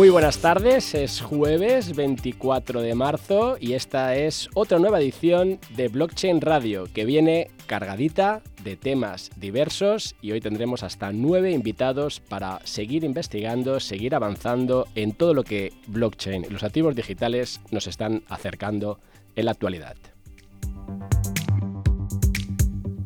Muy buenas tardes, es jueves 24 de marzo y esta es otra nueva edición de Blockchain Radio que viene cargadita de temas diversos y hoy tendremos hasta nueve invitados para seguir investigando, seguir avanzando en todo lo que blockchain y los activos digitales nos están acercando en la actualidad.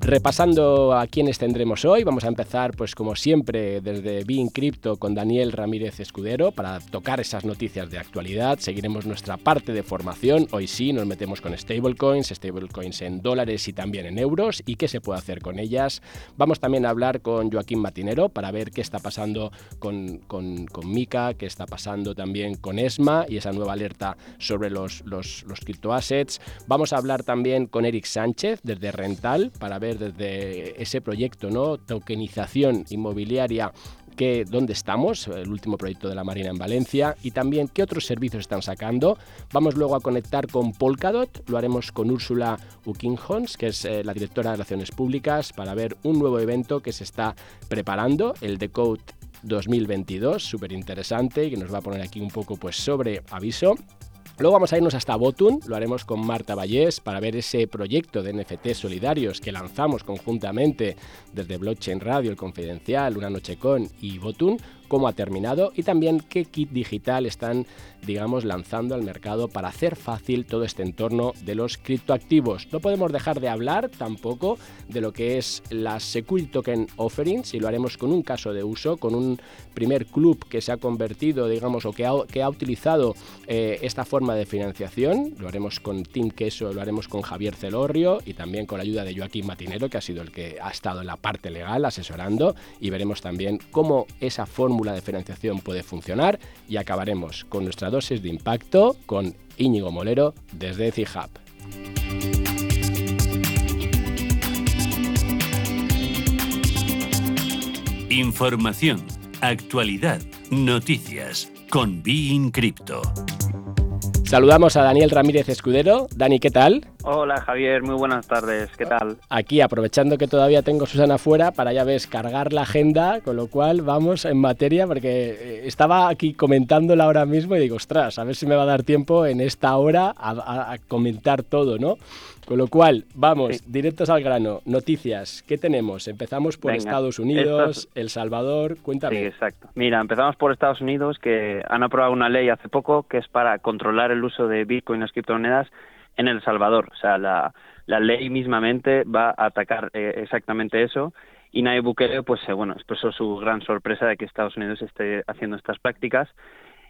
Repasando a quienes tendremos hoy, vamos a empezar pues como siempre desde Being Crypto con Daniel Ramírez Escudero para tocar esas noticias de actualidad. Seguiremos nuestra parte de formación. Hoy sí nos metemos con stablecoins, stablecoins en dólares y también en euros y qué se puede hacer con ellas. Vamos también a hablar con Joaquín Matinero para ver qué está pasando con, con, con Mica, qué está pasando también con ESMA y esa nueva alerta sobre los, los, los criptoassets. Vamos a hablar también con Eric Sánchez desde Rental para ver desde ese proyecto, ¿no? Tokenización inmobiliaria que, dónde estamos, el último proyecto de la Marina en Valencia, y también qué otros servicios están sacando. Vamos luego a conectar con Polkadot, lo haremos con Úrsula Ukinghons, que es eh, la directora de Relaciones Públicas, para ver un nuevo evento que se está preparando, el Decode 2022, súper interesante, y que nos va a poner aquí un poco pues sobre aviso. Luego vamos a irnos hasta Botun, lo haremos con Marta Vallés para ver ese proyecto de NFT solidarios que lanzamos conjuntamente desde Blockchain Radio, El Confidencial, Una Noche Con y Botun, cómo ha terminado y también qué kit digital están, digamos, lanzando al mercado para hacer fácil todo este entorno de los criptoactivos. No podemos dejar de hablar tampoco de lo que es las Security Token Offerings y lo haremos con un caso de uso, con un primer club que se ha convertido, digamos, o que ha, que ha utilizado eh, esta forma de financiación. Lo haremos con Tim Queso, lo haremos con Javier Celorrio y también con la ayuda de Joaquín Matinero, que ha sido el que ha estado en la parte legal asesorando y veremos también cómo esa fórmula de financiación puede funcionar y acabaremos con nuestra dosis de impacto con Íñigo Molero desde CIHAB. Información, actualidad, noticias con Bein Crypto. Saludamos a Daniel Ramírez Escudero. Dani, ¿qué tal? Hola Javier, muy buenas tardes, ¿qué tal? Aquí, aprovechando que todavía tengo Susana fuera, para ya ves, cargar la agenda, con lo cual vamos en materia, porque eh, estaba aquí comentándola ahora mismo y digo, ostras, a ver si me va a dar tiempo en esta hora a, a comentar todo, ¿no? Con lo cual, vamos, sí. directos al grano. Noticias, ¿qué tenemos? Empezamos por Venga, Estados Unidos. El Salvador, cuéntame. Sí, exacto. Mira, empezamos por Estados Unidos, que han aprobado una ley hace poco que es para controlar el uso de Bitcoin y las criptomonedas en El Salvador. O sea, la, la ley mismamente va a atacar eh, exactamente eso. Y Nayib Bukele, pues eh, bueno, expresó su gran sorpresa de que Estados Unidos esté haciendo estas prácticas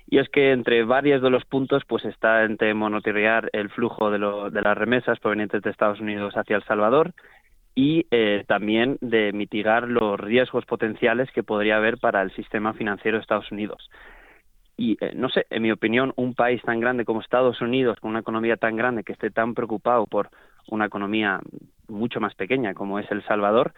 y es que entre varios de los puntos pues está entre monitorear el flujo de, lo, de las remesas provenientes de Estados Unidos hacia El Salvador y eh, también de mitigar los riesgos potenciales que podría haber para el sistema financiero de Estados Unidos. Y eh, no sé, en mi opinión, un país tan grande como Estados Unidos, con una economía tan grande, que esté tan preocupado por una economía mucho más pequeña como es El Salvador,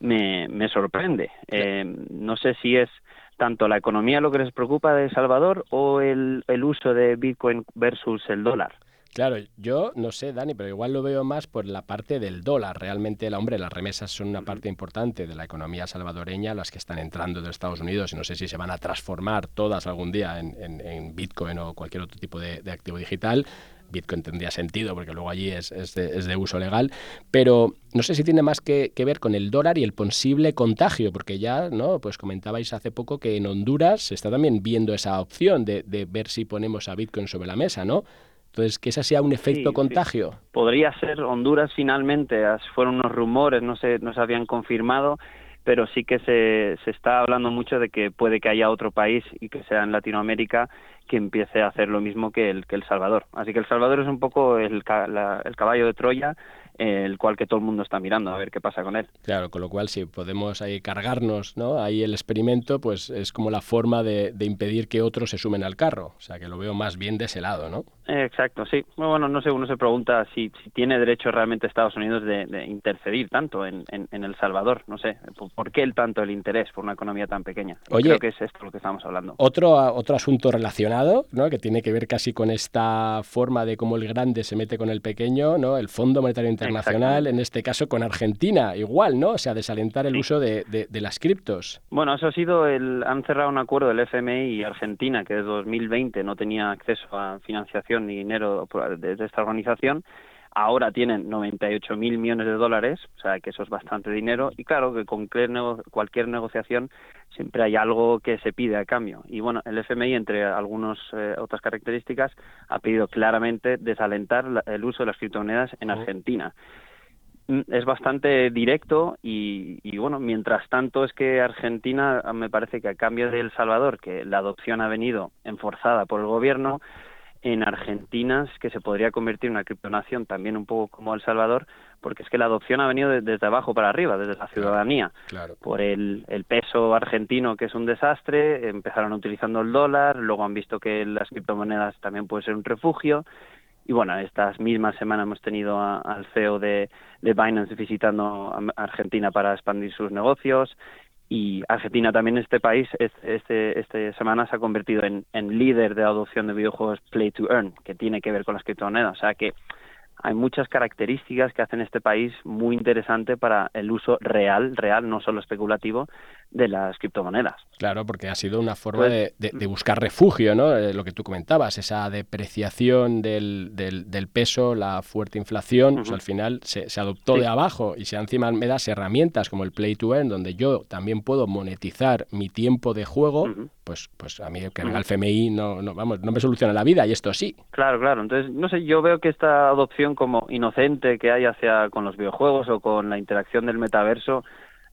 me, me sorprende. Eh, no sé si es tanto la economía lo que les preocupa de El Salvador o el, el uso de Bitcoin versus el dólar. Claro, yo no sé, Dani, pero igual lo veo más por la parte del dólar. Realmente, el hombre, las remesas son una parte importante de la economía salvadoreña, las que están entrando de Estados Unidos, y no sé si se van a transformar todas algún día en, en, Bitcoin o cualquier otro tipo de, activo digital. Bitcoin tendría sentido porque luego allí es, es, de, es de, uso legal, pero no sé si tiene más que, que, ver con el dólar y el posible contagio, porque ya, ¿no? Pues comentabais hace poco que en Honduras se está también viendo esa opción de, de ver si ponemos a Bitcoin sobre la mesa, ¿no? Entonces, que ese sea un efecto sí, contagio. Sí. Podría ser Honduras finalmente, fueron unos rumores, no se, no se habían confirmado, pero sí que se, se está hablando mucho de que puede que haya otro país y que sea en Latinoamérica que empiece a hacer lo mismo que el, que el Salvador. Así que El Salvador es un poco el, el caballo de Troya el cual que todo el mundo está mirando a ver qué pasa con él. Claro, con lo cual si podemos ahí cargarnos, ¿no? Ahí el experimento, pues es como la forma de, impedir que otros se sumen al carro. O sea, que lo veo más bien de ese lado, ¿no? Exacto, sí. Bueno, no sé, uno se pregunta si, tiene derecho realmente Estados Unidos de, intercedir tanto en, El Salvador. No sé, ¿por qué el tanto el interés por una economía tan pequeña? Oye, Creo que es esto lo que estamos hablando. Otro, otro asunto relacionado, ¿no? Que tiene que ver casi con esta forma de cómo el grande se mete con el pequeño, ¿no? El Fondo Monetario Internacional en este caso con Argentina, igual, ¿no? O sea, desalentar el uso de, las criptos. Bueno, eso ha sido el. Han cerrado un acuerdo del FMI y Argentina, que desde 2020 no tenía acceso a financiación ni dinero de, esta organización ahora tienen 98 mil millones de dólares, o sea que eso es bastante dinero, y claro que con cualquier negociación siempre hay algo que se pide a cambio. Y bueno, el FMI, entre algunas eh, otras características, ha pedido claramente desalentar el uso de las criptomonedas en Argentina. Mm, es bastante directo y, y, bueno, mientras tanto es que Argentina me parece que a cambio de El Salvador, que la adopción ha venido enforzada por el gobierno, en Argentina que se podría convertir en una criptonación también un poco como El Salvador, porque es que la adopción ha venido desde abajo para arriba, desde la ciudadanía, por el, el, peso argentino que es un desastre, empezaron utilizando el dólar, luego han visto que las criptomonedas también pueden ser un refugio, y bueno, estas mismas semanas hemos tenido al CEO de, de Binance visitando Argentina para expandir sus negocios y Argentina también este país este este semana se ha convertido en, en líder de adopción de videojuegos play to earn que tiene que ver con las criptomonedas o sea que hay muchas características que hacen este país muy interesante para el uso real, real, no solo especulativo, de las criptomonedas. Claro, porque ha sido una forma pues, de, buscar refugio, ¿no? Eh, lo que tú comentabas, esa depreciación del, del, peso, la fuerte inflación, pues al final se, adoptó de abajo y si encima me das herramientas como el Play to Earn, donde yo también puedo monetizar mi tiempo de juego, pues, pues a mí que el FMI no, no, vamos, no me soluciona la vida y esto sí. Claro, claro. Entonces, no sé, yo veo que esta adopción como inocente que hay hacia con los videojuegos o con la interacción del metaverso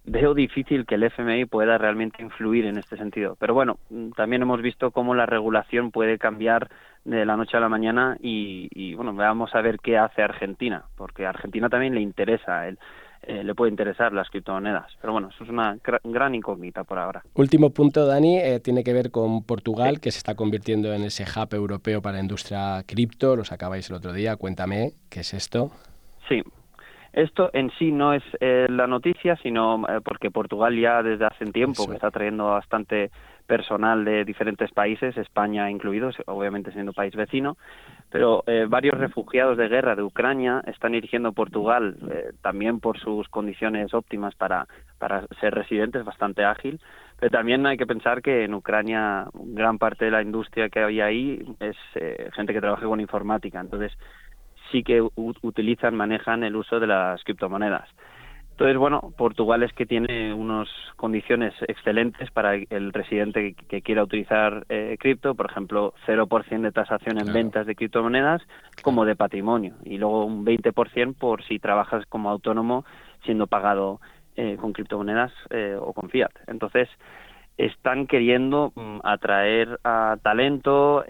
veo difícil que el FMI pueda realmente influir en este sentido. Pero bueno, mm, también hemos visto cómo la regulación puede cambiar de la noche a la mañana y, bueno, vamos a ver qué hace Argentina, porque a Argentina también le interesa el, eh, le puede interesar las criptomonedas. Pero bueno, eso es una gran incógnita por ahora. Último punto, Dani, eh, tiene que ver con Portugal, que se está convirtiendo en ese hub europeo para la industria cripto. Lo sacabais el otro día. Cuéntame, ¿qué es esto? Sí, esto en sí no es eh, la noticia, sino eh, porque Portugal ya desde hace un tiempo que está trayendo bastante personal de diferentes países, España incluido, obviamente siendo país vecino, pero eh, varios refugiados de guerra de Ucrania están dirigiendo Portugal también por sus condiciones óptimas para, para ser residentes, bastante ágil, pero también hay que pensar que en Ucrania gran parte de la industria que hay ahí es gente que trabaja con informática, entonces sí que utilizan, manejan el uso de las criptomonedas. Entonces, bueno, Portugal es que tiene unas condiciones excelentes para el residente que, quiera utilizar eh, cripto, por ejemplo, 0% de tasación en ventas de criptomonedas como de patrimonio y luego un 20% por si trabajas como autónomo siendo pagado eh, con criptomonedas eh, o con fiat. Entonces, están queriendo mm, atraer a talento,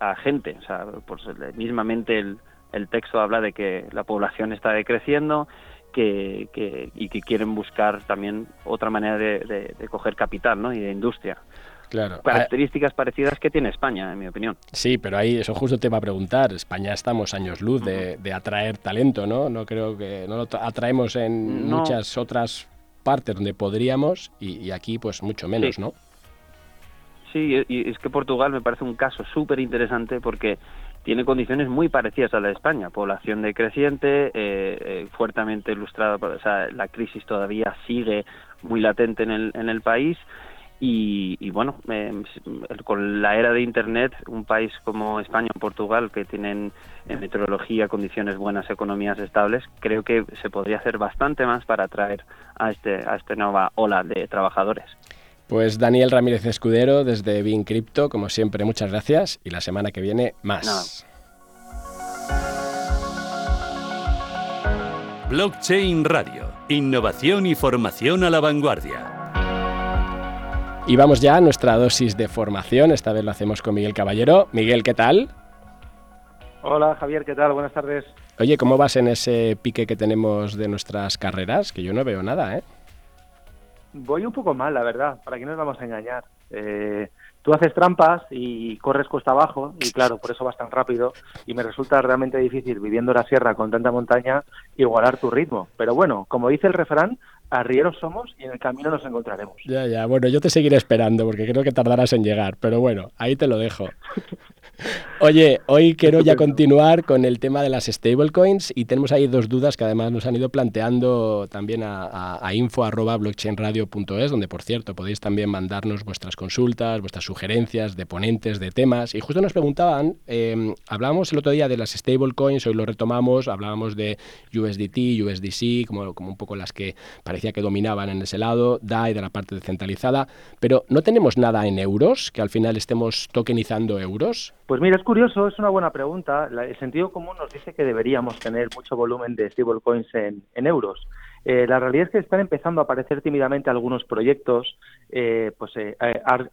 a gente, o sea, pues mismamente el el texto habla de que la población está decreciendo que, y que quieren buscar también otra manera de, coger capital ¿no? y de industria. Claro. Características parecidas que tiene España, en mi opinión. Sí, pero ahí eso justo te va a preguntar. España estamos años luz de, atraer talento, ¿no? No creo que no lo atraemos en muchas otras partes donde podríamos y, aquí pues mucho menos, ¿no? Sí, y es que Portugal me parece un caso súper interesante porque tiene condiciones muy parecidas a la de España, población decreciente, eh, eh, fuertemente ilustrada, o sea, la crisis todavía sigue muy latente en el, en el país y, bueno, em, con la era de Internet, un país como España o Portugal, que tienen en meteorología condiciones buenas, economías estables, creo que se podría hacer bastante más para atraer a, este, a esta nueva ola de trabajadores. Pues Daniel Ramírez Escudero desde Bin Crypto, como siempre, muchas gracias y la semana que viene más. Blockchain Radio, innovación y formación a la vanguardia. Y vamos ya a nuestra dosis de formación. Esta vez lo hacemos con Miguel Caballero. Miguel, ¿qué tal? Hola Javier, ¿qué tal? Buenas tardes. Oye, ¿cómo vas en ese pique que tenemos de nuestras carreras? Que yo no veo nada, ¿eh? Voy un poco mal, la verdad. ¿Para qué nos vamos a engañar? Eh, tú haces trampas y corres cuesta abajo y claro, por eso vas tan rápido y me resulta realmente difícil viviendo la sierra con tanta montaña igualar tu ritmo. Pero bueno, como dice el refrán, arrieros somos y en el camino nos encontraremos. Ya, ya, bueno, yo te seguiré esperando porque creo que tardarás en llegar, pero bueno, ahí te lo dejo. Oye, hoy quiero ya continuar con el tema de las stablecoins y tenemos ahí dos dudas que además nos han ido planteando también a, a, info.blockchainradio.es, donde por cierto podéis también mandarnos vuestras consultas, vuestras sugerencias de ponentes, de temas. Y justo nos preguntaban, eh, hablábamos el otro día de las stablecoins, hoy lo retomamos, hablábamos de USDT, USDC, como, como un poco las que parecía que dominaban en ese lado, DAI de la parte descentralizada, pero no tenemos nada en euros, que al final estemos tokenizando euros. Pues mira, es curioso, es una buena pregunta. el sentido común nos dice que deberíamos tener mucho volumen de stablecoins en, euros. Eh, la realidad es que están empezando a aparecer tímidamente algunos proyectos. Eh, pues eh,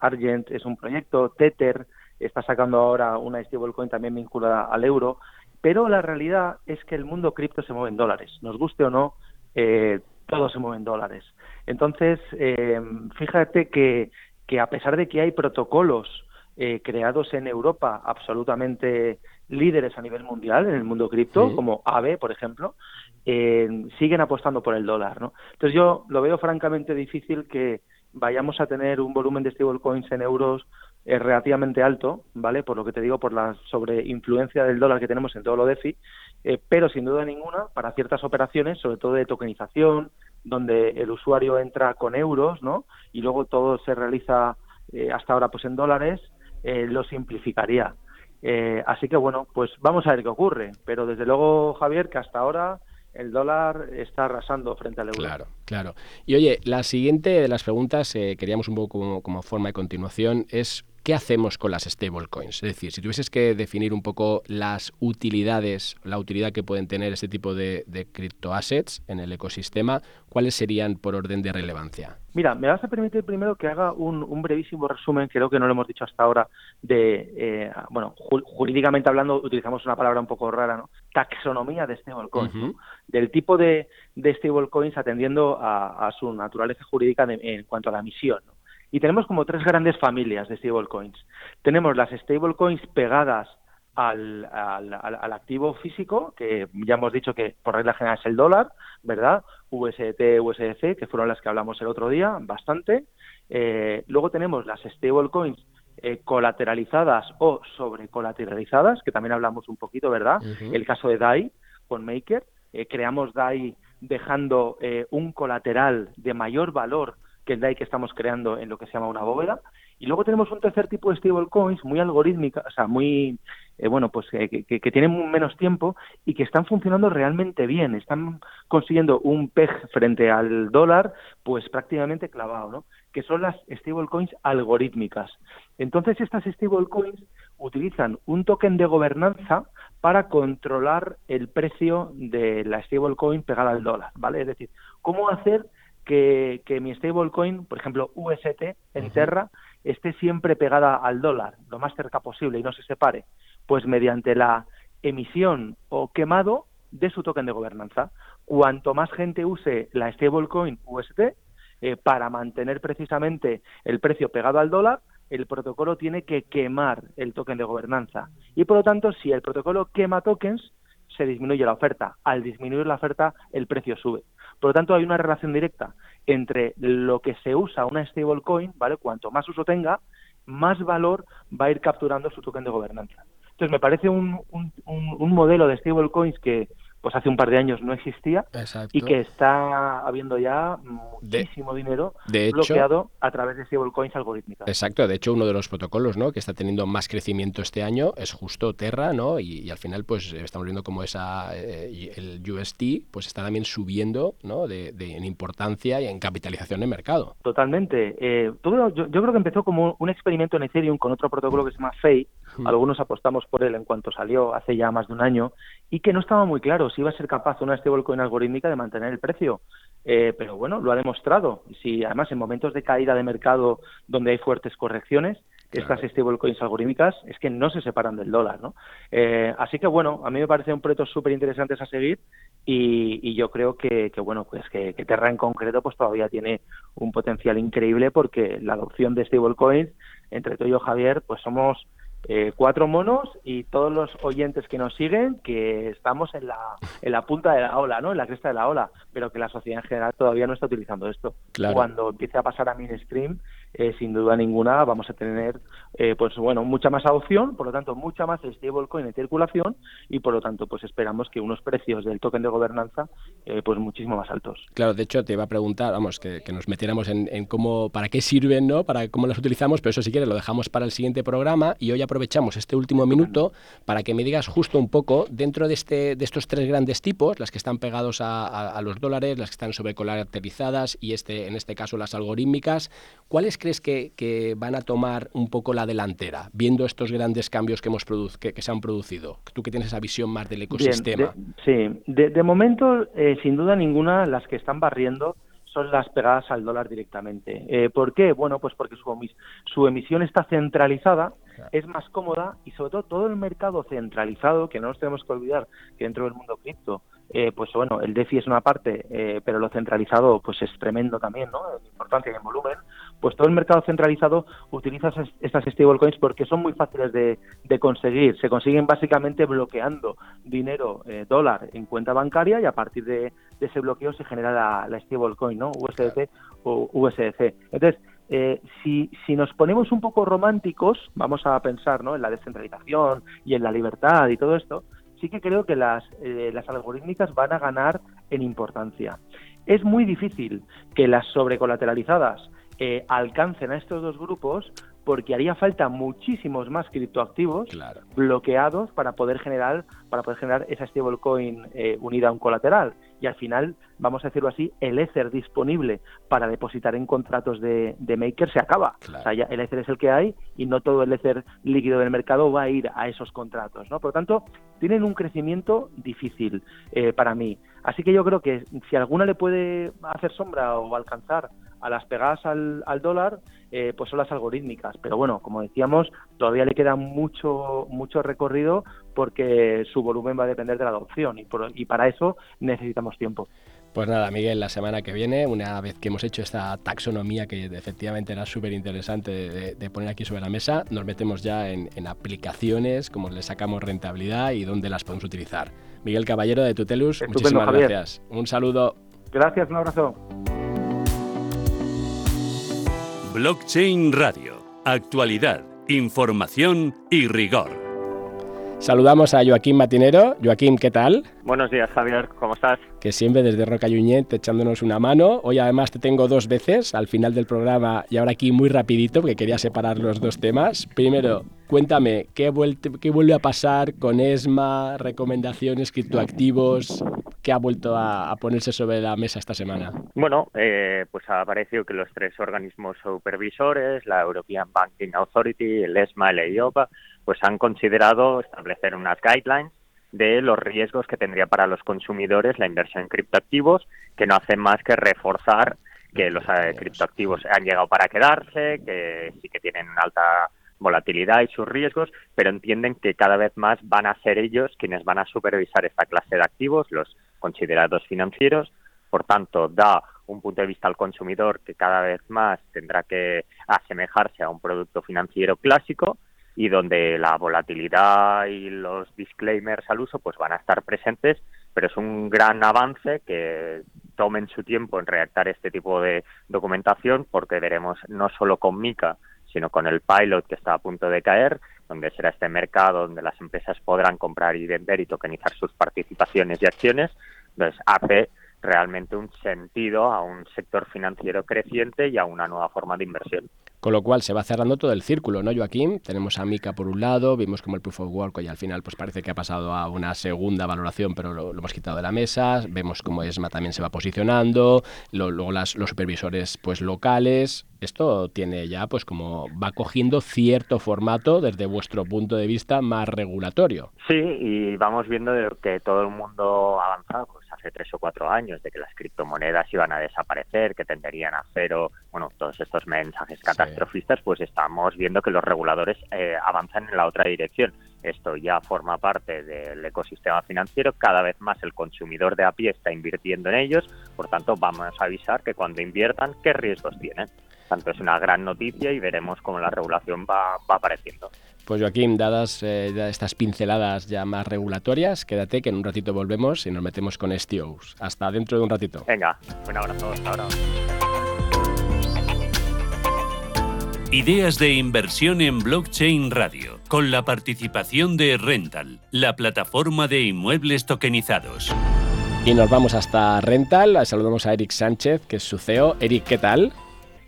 Argent es un proyecto, Tether está sacando ahora una stablecoin también vinculada al euro. Pero la realidad es que el mundo cripto se mueve en dólares. Nos guste o no, todo se mueve en dólares. Entonces, fíjate que, que a pesar de que hay protocolos eh, creados en Europa absolutamente líderes a nivel mundial en el mundo cripto, como AVE, por ejemplo, eh, siguen apostando por el dólar. ¿no? Entonces yo lo veo francamente difícil que vayamos a tener un volumen de stablecoins en euros eh, relativamente alto, ¿vale? Por lo que te digo, por la sobreinfluencia del dólar que tenemos en todo lo DeFi, pero sin duda ninguna, para ciertas operaciones, sobre todo de tokenización, donde el usuario entra con euros, ¿no? Y luego todo se realiza hasta ahora pues en dólares, eh, lo simplificaría. Eh, así que bueno, pues vamos a ver qué ocurre. Pero desde luego, Javier, que hasta ahora el dólar está arrasando frente al euro. Claro, claro. Y oye, la siguiente de las preguntas, eh, queríamos un poco como, como, forma de continuación, es ¿qué hacemos con las stablecoins? Es decir, si tuvieses que definir un poco las utilidades, la utilidad que pueden tener este tipo de, de criptoassets en el ecosistema, ¿cuáles serían por orden de relevancia? Mira, me vas a permitir primero que haga un, brevísimo resumen, creo que no lo hemos dicho hasta ahora, de, eh, bueno, jurídicamente hablando utilizamos una palabra un poco rara, ¿no? Taxonomía de stablecoins, del tipo de, de stablecoins atendiendo a, su naturaleza jurídica en cuanto a la misión. ¿no? Y tenemos como tres grandes familias de stablecoins. Tenemos las stablecoins pegadas al, al, activo físico, que ya hemos dicho que por regla general es el dólar, ¿verdad? UST, USDC, que fueron las que hablamos el otro día, bastante. Eh, luego tenemos las stablecoins eh, colateralizadas o sobrecolateralizadas, que también hablamos un poquito, ¿verdad? El caso de DAI con Maker. Eh, creamos DAI dejando un colateral de mayor valor que el DAI que estamos creando en lo que se llama una bóveda. Y luego tenemos un tercer tipo de stablecoins muy algorítmica, o sea, muy, eh, bueno, pues que, que, tienen menos tiempo y que están funcionando realmente bien. Están consiguiendo un PEG frente al dólar, pues prácticamente clavado, ¿no? Que son las stablecoins algorítmicas. Entonces, estas stablecoins utilizan un token de gobernanza para controlar el precio de la stablecoin pegada al dólar, ¿vale? Es decir, cómo hacer que, que mi stablecoin, por ejemplo UST en Terra, esté siempre pegada al dólar, lo más cerca posible y no se separe, pues mediante la emisión o quemado de su token de gobernanza. Cuanto más gente use la stablecoin UST eh, para mantener precisamente el precio pegado al dólar, el protocolo tiene que quemar el token de gobernanza. Y por lo tanto, si el protocolo quema tokens, se disminuye la oferta. Al disminuir la oferta, el precio sube. Por lo tanto, hay una relación directa entre lo que se usa una stablecoin, ¿vale? Cuanto más uso tenga, más valor va a ir capturando su token de gobernanza. Entonces, me parece un, un, un modelo de stablecoins que, pues hace un par de años no existía y que está habiendo ya muchísimo dinero bloqueado a través de stablecoins algorítmicas. Exacto, de hecho uno de los protocolos ¿no? que está teniendo más crecimiento este año es justo Terra, ¿no? Y, al final pues estamos viendo como esa eh, el UST pues está también subiendo ¿no? de, en importancia y en capitalización de mercado. Totalmente. Eh, todo, yo, creo que empezó como un experimento en Ethereum con otro protocolo que se llama FEI. Algunos apostamos por él en cuanto salió hace ya más de un año, y que no estaba muy claro si iba a ser capaz una stablecoin algorítmica de mantener el precio. Eh, pero bueno, lo ha demostrado. Si además en momentos de caída de mercado donde hay fuertes correcciones, estas stablecoins algorítmicas es que no se separan del dólar, ¿no? Eh, así que bueno, a mí me parece un proyecto súper interesante a seguir y, yo creo que, bueno, pues que, Terra en concreto pues todavía tiene un potencial increíble porque la adopción de stablecoins entre tú y yo, Javier, pues somos eh, cuatro monos y todos los oyentes que nos siguen que estamos en la, en la punta de la ola, ¿no? En la cresta de la ola, pero que la sociedad en general todavía no está utilizando esto. Cuando empiece a pasar a mainstream, eh, sin duda ninguna vamos a tener eh, pues bueno mucha más adopción por lo tanto mucha más stablecoin en circulación y por lo tanto pues esperamos que unos precios del token de gobernanza eh, pues muchísimo más altos claro de hecho te iba a preguntar vamos que, nos metiéramos en, cómo para qué sirven no para cómo las utilizamos pero eso si quieres lo dejamos para el siguiente programa y hoy aprovechamos este último minuto para que me digas justo un poco dentro de este de estos tres grandes tipos las que están pegados a, a los dólares las que están sobrecolaterizadas y este en este caso las algorítmicas cuáles crees que, van a tomar un poco la delantera, viendo estos grandes cambios que, hemos que, se han producido? Tú que tienes esa visión más del ecosistema. sí, de, momento, eh, sin duda ninguna, las que están barriendo son las pegadas al dólar directamente. Eh, ¿Por qué? Bueno, pues porque su, su emisión está centralizada, es más cómoda y sobre todo todo el mercado centralizado, que no nos tenemos que olvidar que dentro del mundo cripto eh, pues bueno, el DeFi es una parte, eh, pero lo centralizado pues es tremendo también, ¿no? En importancia y en volumen. Pues todo el mercado centralizado utiliza estas stablecoins porque son muy fáciles de, conseguir. Se consiguen básicamente bloqueando dinero, eh, dólar, en cuenta bancaria y a partir de, ese bloqueo se genera la, la stablecoin, ¿no? USDT o USDC. Entonces, si, si nos ponemos un poco románticos, vamos a pensar ¿no? en la descentralización y en la libertad y todo esto, sí que creo que las, eh, las algorítmicas van a ganar en importancia. Es muy difícil que las sobrecolateralizadas eh, alcancen a estos dos grupos porque haría falta muchísimos más criptoactivos bloqueados para poder generar para poder generar esa stablecoin eh, unida a un colateral. Y al final vamos a decirlo así el ether disponible para depositar en contratos de, maker se acaba. O sea, ya el ether es el que hay y no todo el ether líquido del mercado va a ir a esos contratos no por lo tanto tienen un crecimiento difícil eh, para mí. Así que yo creo que si alguna le puede hacer sombra o alcanzar a las pegadas al, dólar, eh, pues son las algorítmicas. Pero bueno, como decíamos, todavía le queda mucho, mucho recorrido porque su volumen va a depender de la adopción y, y para eso necesitamos tiempo. Pues nada, Miguel, la semana que viene, una vez que hemos hecho esta taxonomía que efectivamente era súper interesante de, poner aquí sobre la mesa, nos metemos ya en, en, aplicaciones, cómo le sacamos rentabilidad y dónde las podemos utilizar. Miguel Caballero de Tutelus, muchísimas gracias. Un saludo. Gracias, un abrazo. Blockchain Radio. Actualidad, información y rigor. Saludamos a Joaquín Matinero. Joaquín, ¿qué tal? Buenos días, Javier. ¿Cómo estás? Que siempre desde Roca Yuñet echándonos una mano. Hoy además te tengo dos veces al final del programa y ahora aquí muy rapidito porque quería separar los dos temas. Primero, cuéntame, ¿qué, qué vuelve a pasar con ESMA, recomendaciones, criptoactivos? ¿Qué ha vuelto a, ponerse sobre la mesa esta semana? Bueno, eh, pues ha aparecido que los tres organismos supervisores, la European Banking Authority, el ESMA la EIOPA, pues han considerado establecer unas guidelines de los riesgos que tendría para los consumidores la inversión en criptoactivos, que no hacen más que reforzar que los eh, criptoactivos han llegado para quedarse, que sí que tienen una alta volatilidad y sus riesgos, pero entienden que cada vez más van a ser ellos quienes van a supervisar esta clase de activos, los considerados financieros. Por tanto, da un punto de vista al consumidor que cada vez más tendrá que asemejarse a un producto financiero clásico y donde la volatilidad y los disclaimers al uso pues van a estar presentes, pero es un gran avance que tomen su tiempo en redactar este tipo de documentación porque veremos no solo con Mica, sino con el pilot que está a punto de caer, donde será este mercado donde las empresas podrán comprar y vender y tokenizar sus participaciones y acciones, entonces hace realmente un sentido a un sector financiero creciente y a una nueva forma de inversión. Con lo cual se va cerrando todo el círculo, ¿no, Joaquín? Tenemos a Mica por un lado, vimos como el Proof of Work y al final pues parece que ha pasado a una segunda valoración, pero lo, hemos quitado de la mesa. Vemos cómo ESMA también se va posicionando, luego las, los supervisores pues locales. Esto tiene ya pues como va cogiendo cierto formato desde vuestro punto de vista más regulatorio. Sí, y vamos viendo que todo el mundo avanza pues hace tres o cuatro años de que las criptomonedas iban a desaparecer, que tenderían a cero, bueno, todos estos mensajes catastrofistas, pues estamos viendo que los reguladores eh, avanzan en la otra dirección. Esto ya forma parte del ecosistema financiero, cada vez más el consumidor de a pie está invirtiendo en ellos, por tanto vamos a avisar que cuando inviertan, qué riesgos tienen. Tanto es una gran noticia y veremos cómo la regulación va, apareciendo. Pues Joaquín, dadas eh, estas pinceladas ya más regulatorias, quédate que en un ratito volvemos y nos metemos con STOs. Hasta dentro de un ratito. Venga, un abrazo, hasta ahora. Ideas de inversión en blockchain radio, con la participación de Rental, la plataforma de inmuebles tokenizados. Y nos vamos hasta Rental, saludamos a Eric Sánchez, que es su CEO. Eric, ¿qué tal?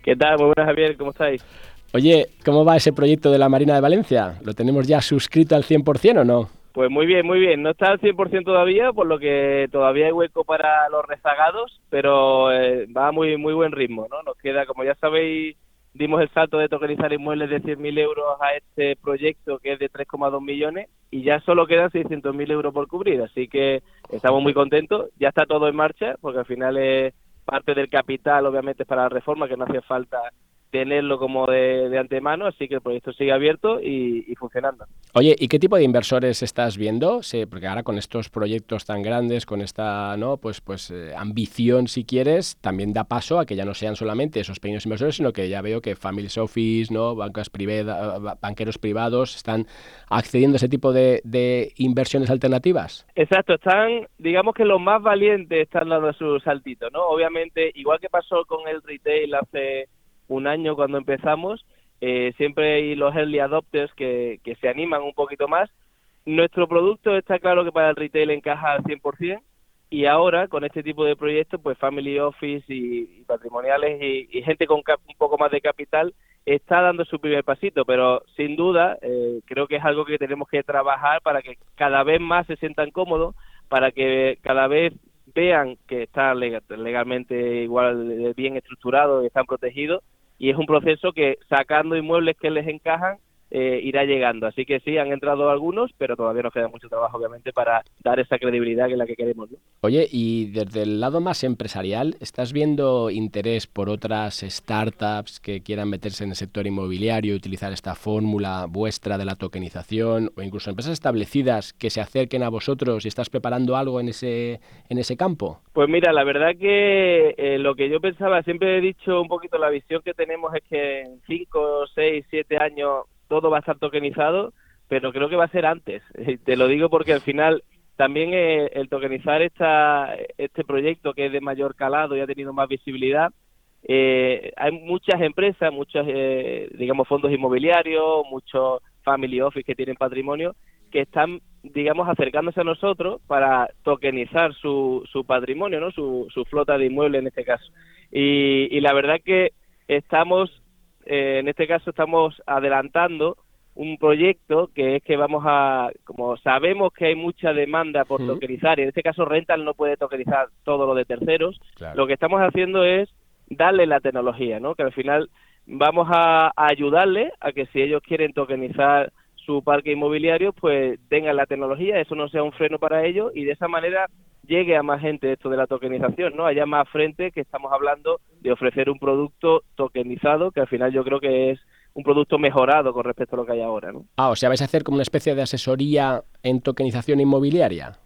¿Qué tal? Muy buenas, Javier, ¿cómo estáis? Oye, ¿cómo va ese proyecto de la Marina de Valencia? ¿Lo tenemos ya suscrito al 100% o no? Pues muy bien, muy bien. No está al 100% todavía, por lo que todavía hay hueco para los rezagados, pero eh, va a muy, muy buen ritmo, ¿no? Nos queda, como ya sabéis, dimos el salto de tokenizar inmuebles de 100.000 euros a este proyecto que es de 3,2 millones y ya solo quedan 600.000 euros por cubrir, así que estamos muy contentos. Ya está todo en marcha, porque al final es parte del capital, obviamente, para la reforma, que no hace falta tenerlo como de, antemano, así que el proyecto sigue abierto y, funcionando. Oye, ¿y qué tipo de inversores estás viendo? Sí, porque ahora con estos proyectos tan grandes, con esta no, pues, pues eh, ambición, si quieres, también da paso a que ya no sean solamente esos pequeños inversores, sino que ya veo que Families Office, no, bancas privadas, banqueros privados están accediendo a ese tipo de, de inversiones alternativas. Exacto, están, digamos que los más valientes están dando su saltito, ¿no? Obviamente, igual que pasó con el retail hace un año cuando empezamos, eh, siempre hay los early adopters que, que se animan un poquito más. Nuestro producto está claro que para el retail encaja al 100% y ahora con este tipo de proyectos, pues Family Office y, patrimoniales y, gente con un poco más de capital está dando su primer pasito, pero sin duda eh, creo que es algo que tenemos que trabajar para que cada vez más se sientan cómodos, para que cada vez vean que está legalmente igual bien estructurado y están protegidos y es un proceso que sacando inmuebles que les encajan eh, irá llegando. Así que sí, han entrado algunos, pero todavía nos queda mucho trabajo, obviamente, para dar esa credibilidad que es la que queremos. Oye, y desde el lado más empresarial, ¿estás viendo interés por otras startups que quieran meterse en el sector inmobiliario, utilizar esta fórmula vuestra de la tokenización, o incluso empresas establecidas que se acerquen a vosotros y estás preparando algo en ese, en ese campo? Pues mira, la verdad que eh, lo que yo pensaba, siempre he dicho un poquito, la visión que tenemos es que en 5, 6, 7 años todo va a estar tokenizado, pero creo que va a ser antes. Te lo digo porque al final también eh, el tokenizar esta, este proyecto que es de mayor calado y ha tenido más visibilidad, eh, hay muchas empresas, muchos, eh, digamos, fondos inmobiliarios, muchos family office que tienen patrimonio, que están, digamos, acercándose a nosotros para tokenizar su, su patrimonio, ¿no? Su, su flota de inmuebles en este caso. Y, y la verdad que estamos eh, en este caso estamos adelantando un proyecto que es que vamos a, como sabemos que hay mucha demanda por tokenizar, y en este caso Rental no puede tokenizar todo lo de terceros, lo que estamos haciendo es darle la tecnología, ¿no? Que al final vamos a, a ayudarle a que si ellos quieren tokenizar su parque inmobiliario, pues tengan la tecnología, eso no sea un freno para ellos y de esa manera llegue a más gente esto de la tokenización, ¿no? Haya más frente que estamos hablando de ofrecer un producto tokenizado que al final yo creo que es un producto mejorado con respecto a lo que hay ahora, ¿no? Ah, o sea, vais a hacer como una especie de asesoría en tokenización inmobiliaria.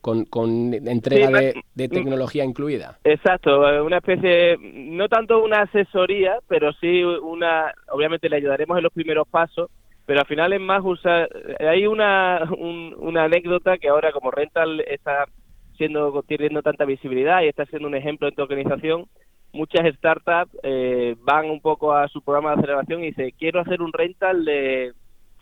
Con, con entrega de, de, tecnología incluida. Exacto, una especie, no tanto una asesoría, pero sí una, obviamente le ayudaremos en los primeros pasos, pero al final es más usar, hay una, una anécdota que ahora como Rental está siendo teniendo tanta visibilidad y está siendo un ejemplo de tokenización, muchas startups eh, van un poco a su programa de aceleración y dicen, quiero hacer un rental de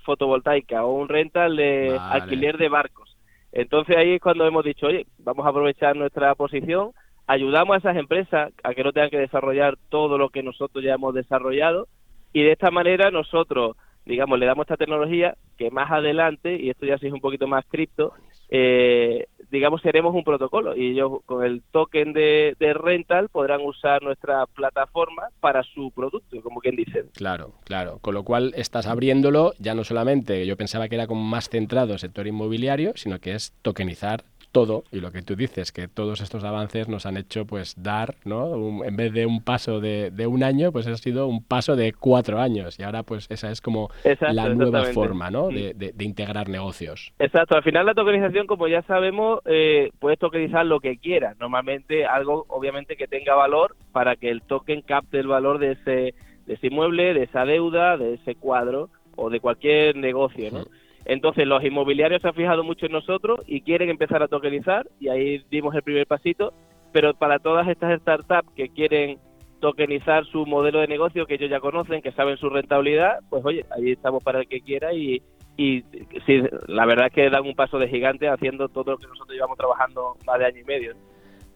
fotovoltaica o un rental de alquiler de barcos. Entonces ahí es cuando hemos dicho, oye, vamos a aprovechar nuestra posición, ayudamos a esas empresas a que no tengan que desarrollar todo lo que nosotros ya hemos desarrollado y de esta manera nosotros, digamos, le damos esta tecnología que más adelante, y esto ya sí es un poquito más cripto, eh, digamos, seremos un protocolo y ellos con el token de, rental podrán usar nuestra plataforma para su producto, como quien dice. Claro, claro. Con lo cual estás abriéndolo ya no solamente, yo pensaba que era como más centrado sector inmobiliario, sino que es tokenizar todo y lo que tú dices, que todos estos avances nos han hecho pues dar, ¿no? en vez de un paso de, un año, pues ha sido un paso de cuatro años y ahora pues esa es como la nueva forma, ¿no? De, de, integrar negocios. Exacto, al final la tokenización, como ya sabemos, eh, puedes tokenizar lo que quieras, normalmente algo obviamente que tenga valor para que el token capte el valor de ese, de ese inmueble, de esa deuda, de ese cuadro o de cualquier negocio, ¿no? Entonces los inmobiliarios se han fijado mucho en nosotros y quieren empezar a tokenizar y ahí dimos el primer pasito, pero para todas estas startups que quieren tokenizar su modelo de negocio que ellos ya conocen, que saben su rentabilidad, pues oye, ahí estamos para el que quiera y, y sí, la verdad es que dan un paso de gigante haciendo todo lo que nosotros llevamos trabajando más de año y medio.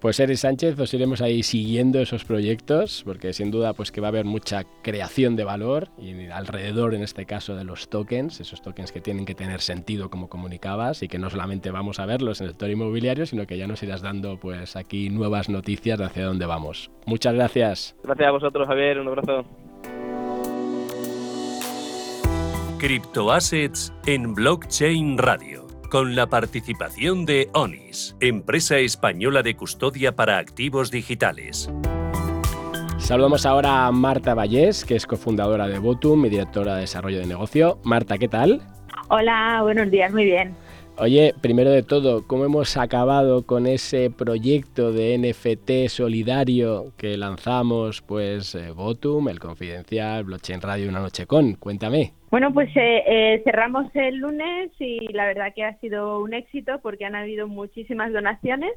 Pues Eric Sánchez, os iremos ahí siguiendo esos proyectos, porque sin duda pues que va a haber mucha creación de valor y alrededor en este caso de los tokens, esos tokens que tienen que tener sentido como comunicabas y que no solamente vamos a verlos en el sector inmobiliario, sino que ya nos irás dando pues aquí nuevas noticias de hacia dónde vamos. Muchas gracias. Gracias a vosotros, Javier, un abrazo. Cryptoassets en Blockchain Radio con la participación de ONIS, empresa española de custodia para activos digitales. Saludamos ahora a Marta Vallés, que es cofundadora de Votum y directora de desarrollo de negocio. Marta, ¿qué tal? Hola, buenos días, muy bien. Oye, primero de todo, ¿cómo hemos acabado con ese proyecto de NFT solidario que lanzamos, pues, eh, Votum, El Confidencial, Blockchain Radio, Una Noche Con? Cuéntame. Bueno, pues eh, eh, cerramos el lunes y la verdad que ha sido un éxito porque han habido muchísimas donaciones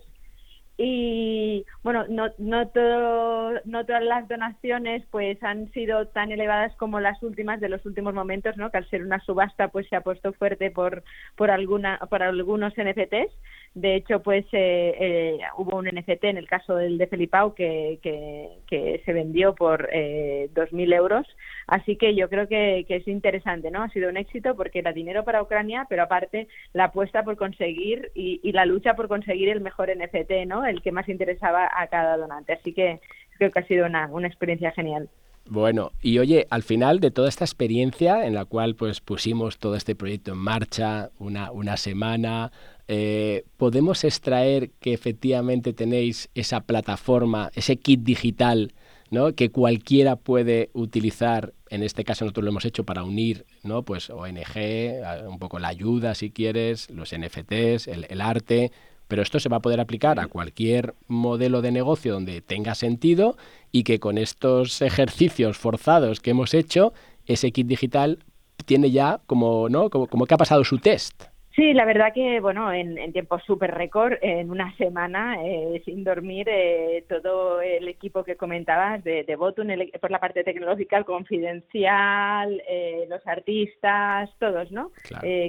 y bueno, no, no, todo, no todas las donaciones pues han sido tan elevadas como las últimas de los últimos momentos, ¿no? Que al ser una subasta pues se ha puesto fuerte por, por, alguna, por algunos NFTs de hecho, pues eh, eh, hubo un NFT en el caso del de Felipao que, que, se vendió por eh, 2.000 euros. Así que yo creo que, es interesante, ¿no? Ha sido un éxito porque era dinero para Ucrania, pero aparte la apuesta por conseguir y, la lucha por conseguir el mejor NFT, ¿no? El que más interesaba a cada donante. Así que creo que ha sido una, una experiencia genial. Bueno, y oye, al final de toda esta experiencia en la cual pues pusimos todo este proyecto en marcha, una, una semana, eh, ¿podemos extraer que efectivamente tenéis esa plataforma, ese kit digital ¿no? que cualquiera puede utilizar? En este caso nosotros lo hemos hecho para unir ¿no? pues ONG, un poco la ayuda si quieres, los NFTs, el, arte, pero esto se va a poder aplicar a cualquier modelo de negocio donde tenga sentido y que con estos ejercicios forzados que hemos hecho, ese kit digital tiene ya como, ¿no? como, como que ha pasado su test. Sí, la verdad que, bueno, en, en tiempo súper récord, en una semana, eh, sin dormir, eh, todo el equipo que comentabas de, de Botun, por la parte tecnológica, el confidencial, eh, los artistas, todos, ¿no?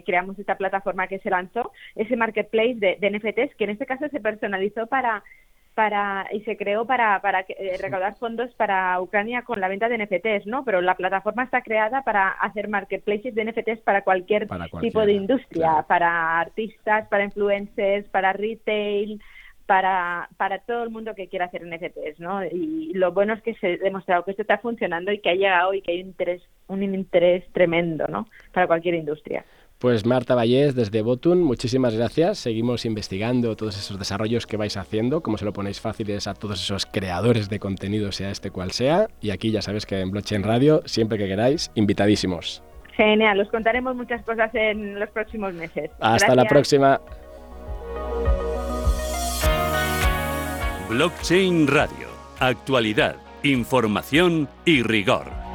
creamos esta plataforma que se lanzó, ese marketplace de, de NFTs, que en este caso se personalizó para para y se creó para, para eh, recaudar fondos para Ucrania con la venta de NFTs, ¿no? Pero la plataforma está creada para hacer marketplaces de NFTs para cualquier, tipo de industria, para artistas, para influencers, para retail, para, para todo el mundo que quiera hacer NFTs, ¿no? Y lo bueno es que se ha demostrado que esto está funcionando y que ha llegado y que hay un interés, un interés tremendo, ¿no? Para cualquier industria. Pues Marta Vallés desde Botun, muchísimas gracias. Seguimos investigando todos esos desarrollos que vais haciendo, como se lo ponéis fáciles a todos esos creadores de contenido, sea este cual sea. Y aquí ya sabes que en Blockchain Radio, siempre que queráis, invitadísimos. Genial, os contaremos muchas cosas en los próximos meses. Hasta la próxima. Blockchain Radio. Actualidad, información y rigor.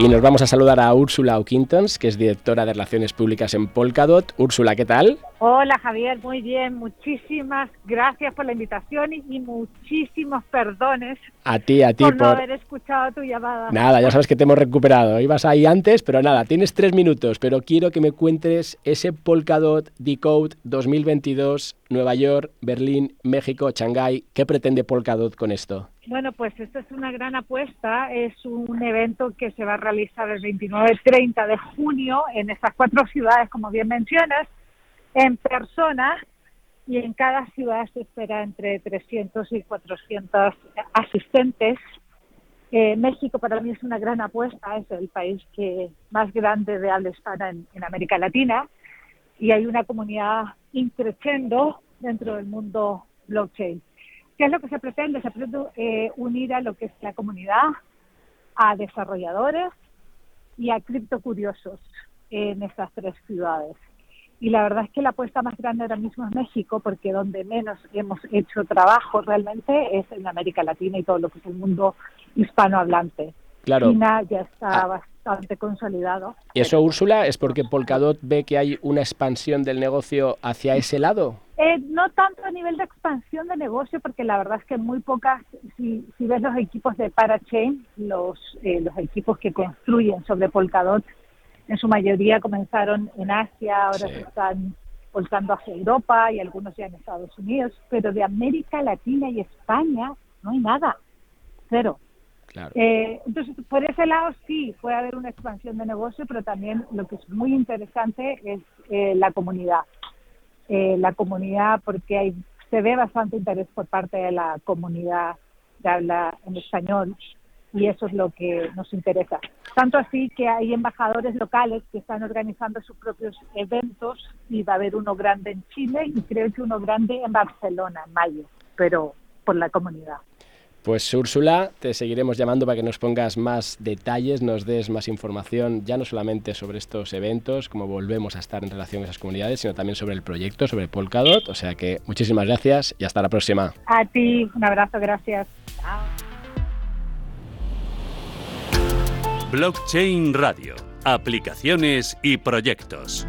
Y nos vamos a saludar a Úrsula O'Quintons, que es directora de Relaciones Públicas en Polkadot. Úrsula, ¿qué tal? Hola Javier, muy bien, muchísimas gracias por la invitación y, muchísimos perdones. A ti, a ti por, no haber escuchado tu llamada. Nada, ya sabes que te hemos recuperado. Ibas ahí antes, pero nada, tienes tres minutos, pero quiero que me cuentes ese Polkadot Decode 2022, Nueva York, Berlín, México, Shanghái. ¿Qué pretende Polkadot con esto? Bueno, pues esto es una gran apuesta. Es un evento que se va a realizar el 29-30 de junio en estas cuatro ciudades, como bien mencionas en persona y en cada ciudad se espera entre 300 y 400 asistentes. Eh, México para mí es una gran apuesta, es el país que más grande de habla hispana en, América Latina y hay una comunidad increciendo dentro del mundo blockchain. ¿Qué es lo que se pretende? Se pretende eh, unir a lo que es la comunidad, a desarrolladores y a criptocuriosos en estas tres ciudades y la verdad es que la apuesta más grande ahora mismo es México, porque donde menos hemos hecho trabajo realmente es en América Latina y todo lo que es el mundo hispanohablante. Claro. China ya está ah. bastante consolidado. ¿Y eso, Úrsula, es porque Polkadot ve que hay una expansión del negocio hacia ese lado? Eh, no tanto a nivel de expansión de negocio, porque la verdad es que muy pocas, si, si ves los equipos de Parachain, los, eh, los equipos que construyen sobre Polkadot, en su mayoría comenzaron en Asia, ahora se están volcando hacia Europa y algunos ya en Estados Unidos, pero de América Latina y España no hay nada, cero. Eh, entonces, por ese lado sí puede haber una expansión de negocio, pero también lo que es muy interesante es eh, la comunidad. Eh, la comunidad, porque hay, se ve bastante interés por parte de la comunidad que habla en español y eso es lo que nos interesa. Tanto así que hay embajadores locales que están organizando sus propios eventos y va a haber uno grande en Chile y creo que uno grande en Barcelona en mayo, pero por la comunidad. Pues Úrsula, te seguiremos llamando para que nos pongas más detalles, nos des más información, ya no solamente sobre estos eventos, cómo volvemos a estar en relación a esas comunidades, sino también sobre el proyecto, sobre Polkadot. O sea que muchísimas gracias y hasta la próxima. A ti, un abrazo, gracias. Blockchain Radio. Aplicaciones y proyectos.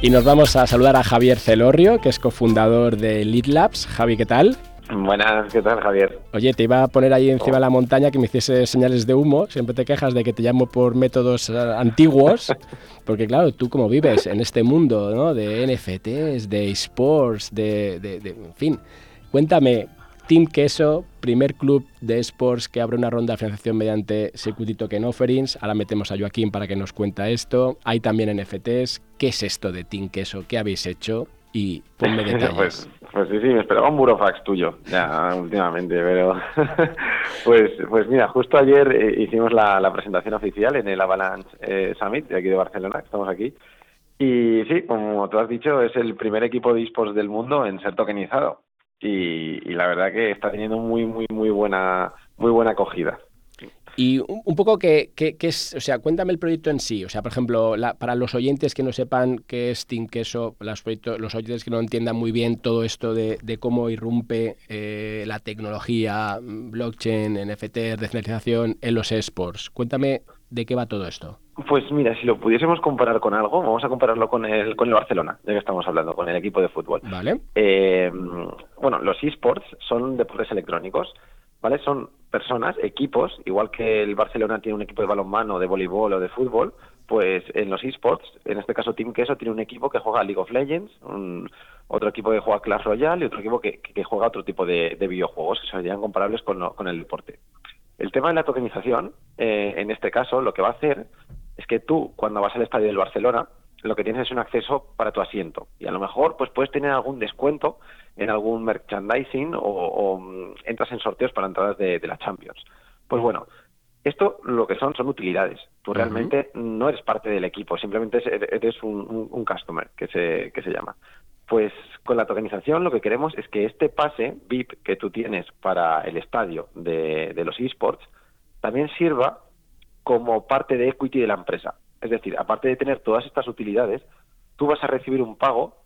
Y nos vamos a saludar a Javier Celorrio, que es cofundador de Lead Labs. Javi, ¿qué tal? Buenas, ¿qué tal, Javier? Oye, te iba a poner ahí encima de la montaña que me hiciese señales de humo. Siempre te quejas de que te llamo por métodos eh, antiguos. Porque, claro, tú como vives en este mundo ¿no? de NFTs, de esports, de, de, de, en fin. Cuéntame, Team Queso, primer club de esports que abre una ronda de financiación mediante Security Token Offerings. Ahora metemos a Joaquín para que nos cuente esto. Hay también NFTs. ¿Qué es esto de Team Queso? ¿Qué habéis hecho? Y ponme detalles. pues, pues sí, sí, me esperaba un burofax tuyo ya últimamente, pero pues, pues mira, justo ayer eh, hicimos la, presentación oficial en el Avalanche eh, Summit de aquí de Barcelona, estamos aquí. Y sí, como tú has dicho, es el primer equipo de esports del mundo en ser tokenizado y, la verdad que está teniendo muy, muy, muy buena, muy buena acogida. Y un, poco que, es, o sea, cuéntame el proyecto en sí. O sea, por ejemplo, para los oyentes que no sepan qué es Team Queso, los, los oyentes que no entiendan muy bien todo esto de, cómo irrumpe eh, la tecnología, blockchain, NFT, descentralización en los esports. Cuéntame de qué va todo esto. Pues mira, si lo pudiésemos comparar con algo, vamos a compararlo con el, con el Barcelona, de que estamos hablando, con el equipo de fútbol. Vale. Eh, bueno, los esports son deportes electrónicos, ¿vale? Son personas, equipos, igual que el Barcelona tiene un equipo de balonmano, de voleibol o de fútbol, pues en los esports, en este caso Team Queso tiene un equipo que juega League of Legends, otro equipo que juega Clash Royale y otro equipo que, juega otro tipo de, videojuegos que serían comparables con, con el deporte. El tema de la tokenización, eh, en este caso, lo que va a hacer es que tú, cuando vas al estadio del Barcelona, lo que tienes es un acceso para tu asiento. Y a lo mejor pues puedes tener algún descuento en algún merchandising o, mm, entras en sorteos para entradas de, la Champions. Pues bueno, esto lo que son son utilidades. Tú realmente no eres parte del equipo, simplemente eres un, customer, que se, que se llama. Pues con la tokenización lo que queremos es que este pase VIP que tú tienes para el estadio de, los esports también sirva como parte de equity de la empresa. Es decir, aparte de tener todas estas utilidades, tú vas a recibir un pago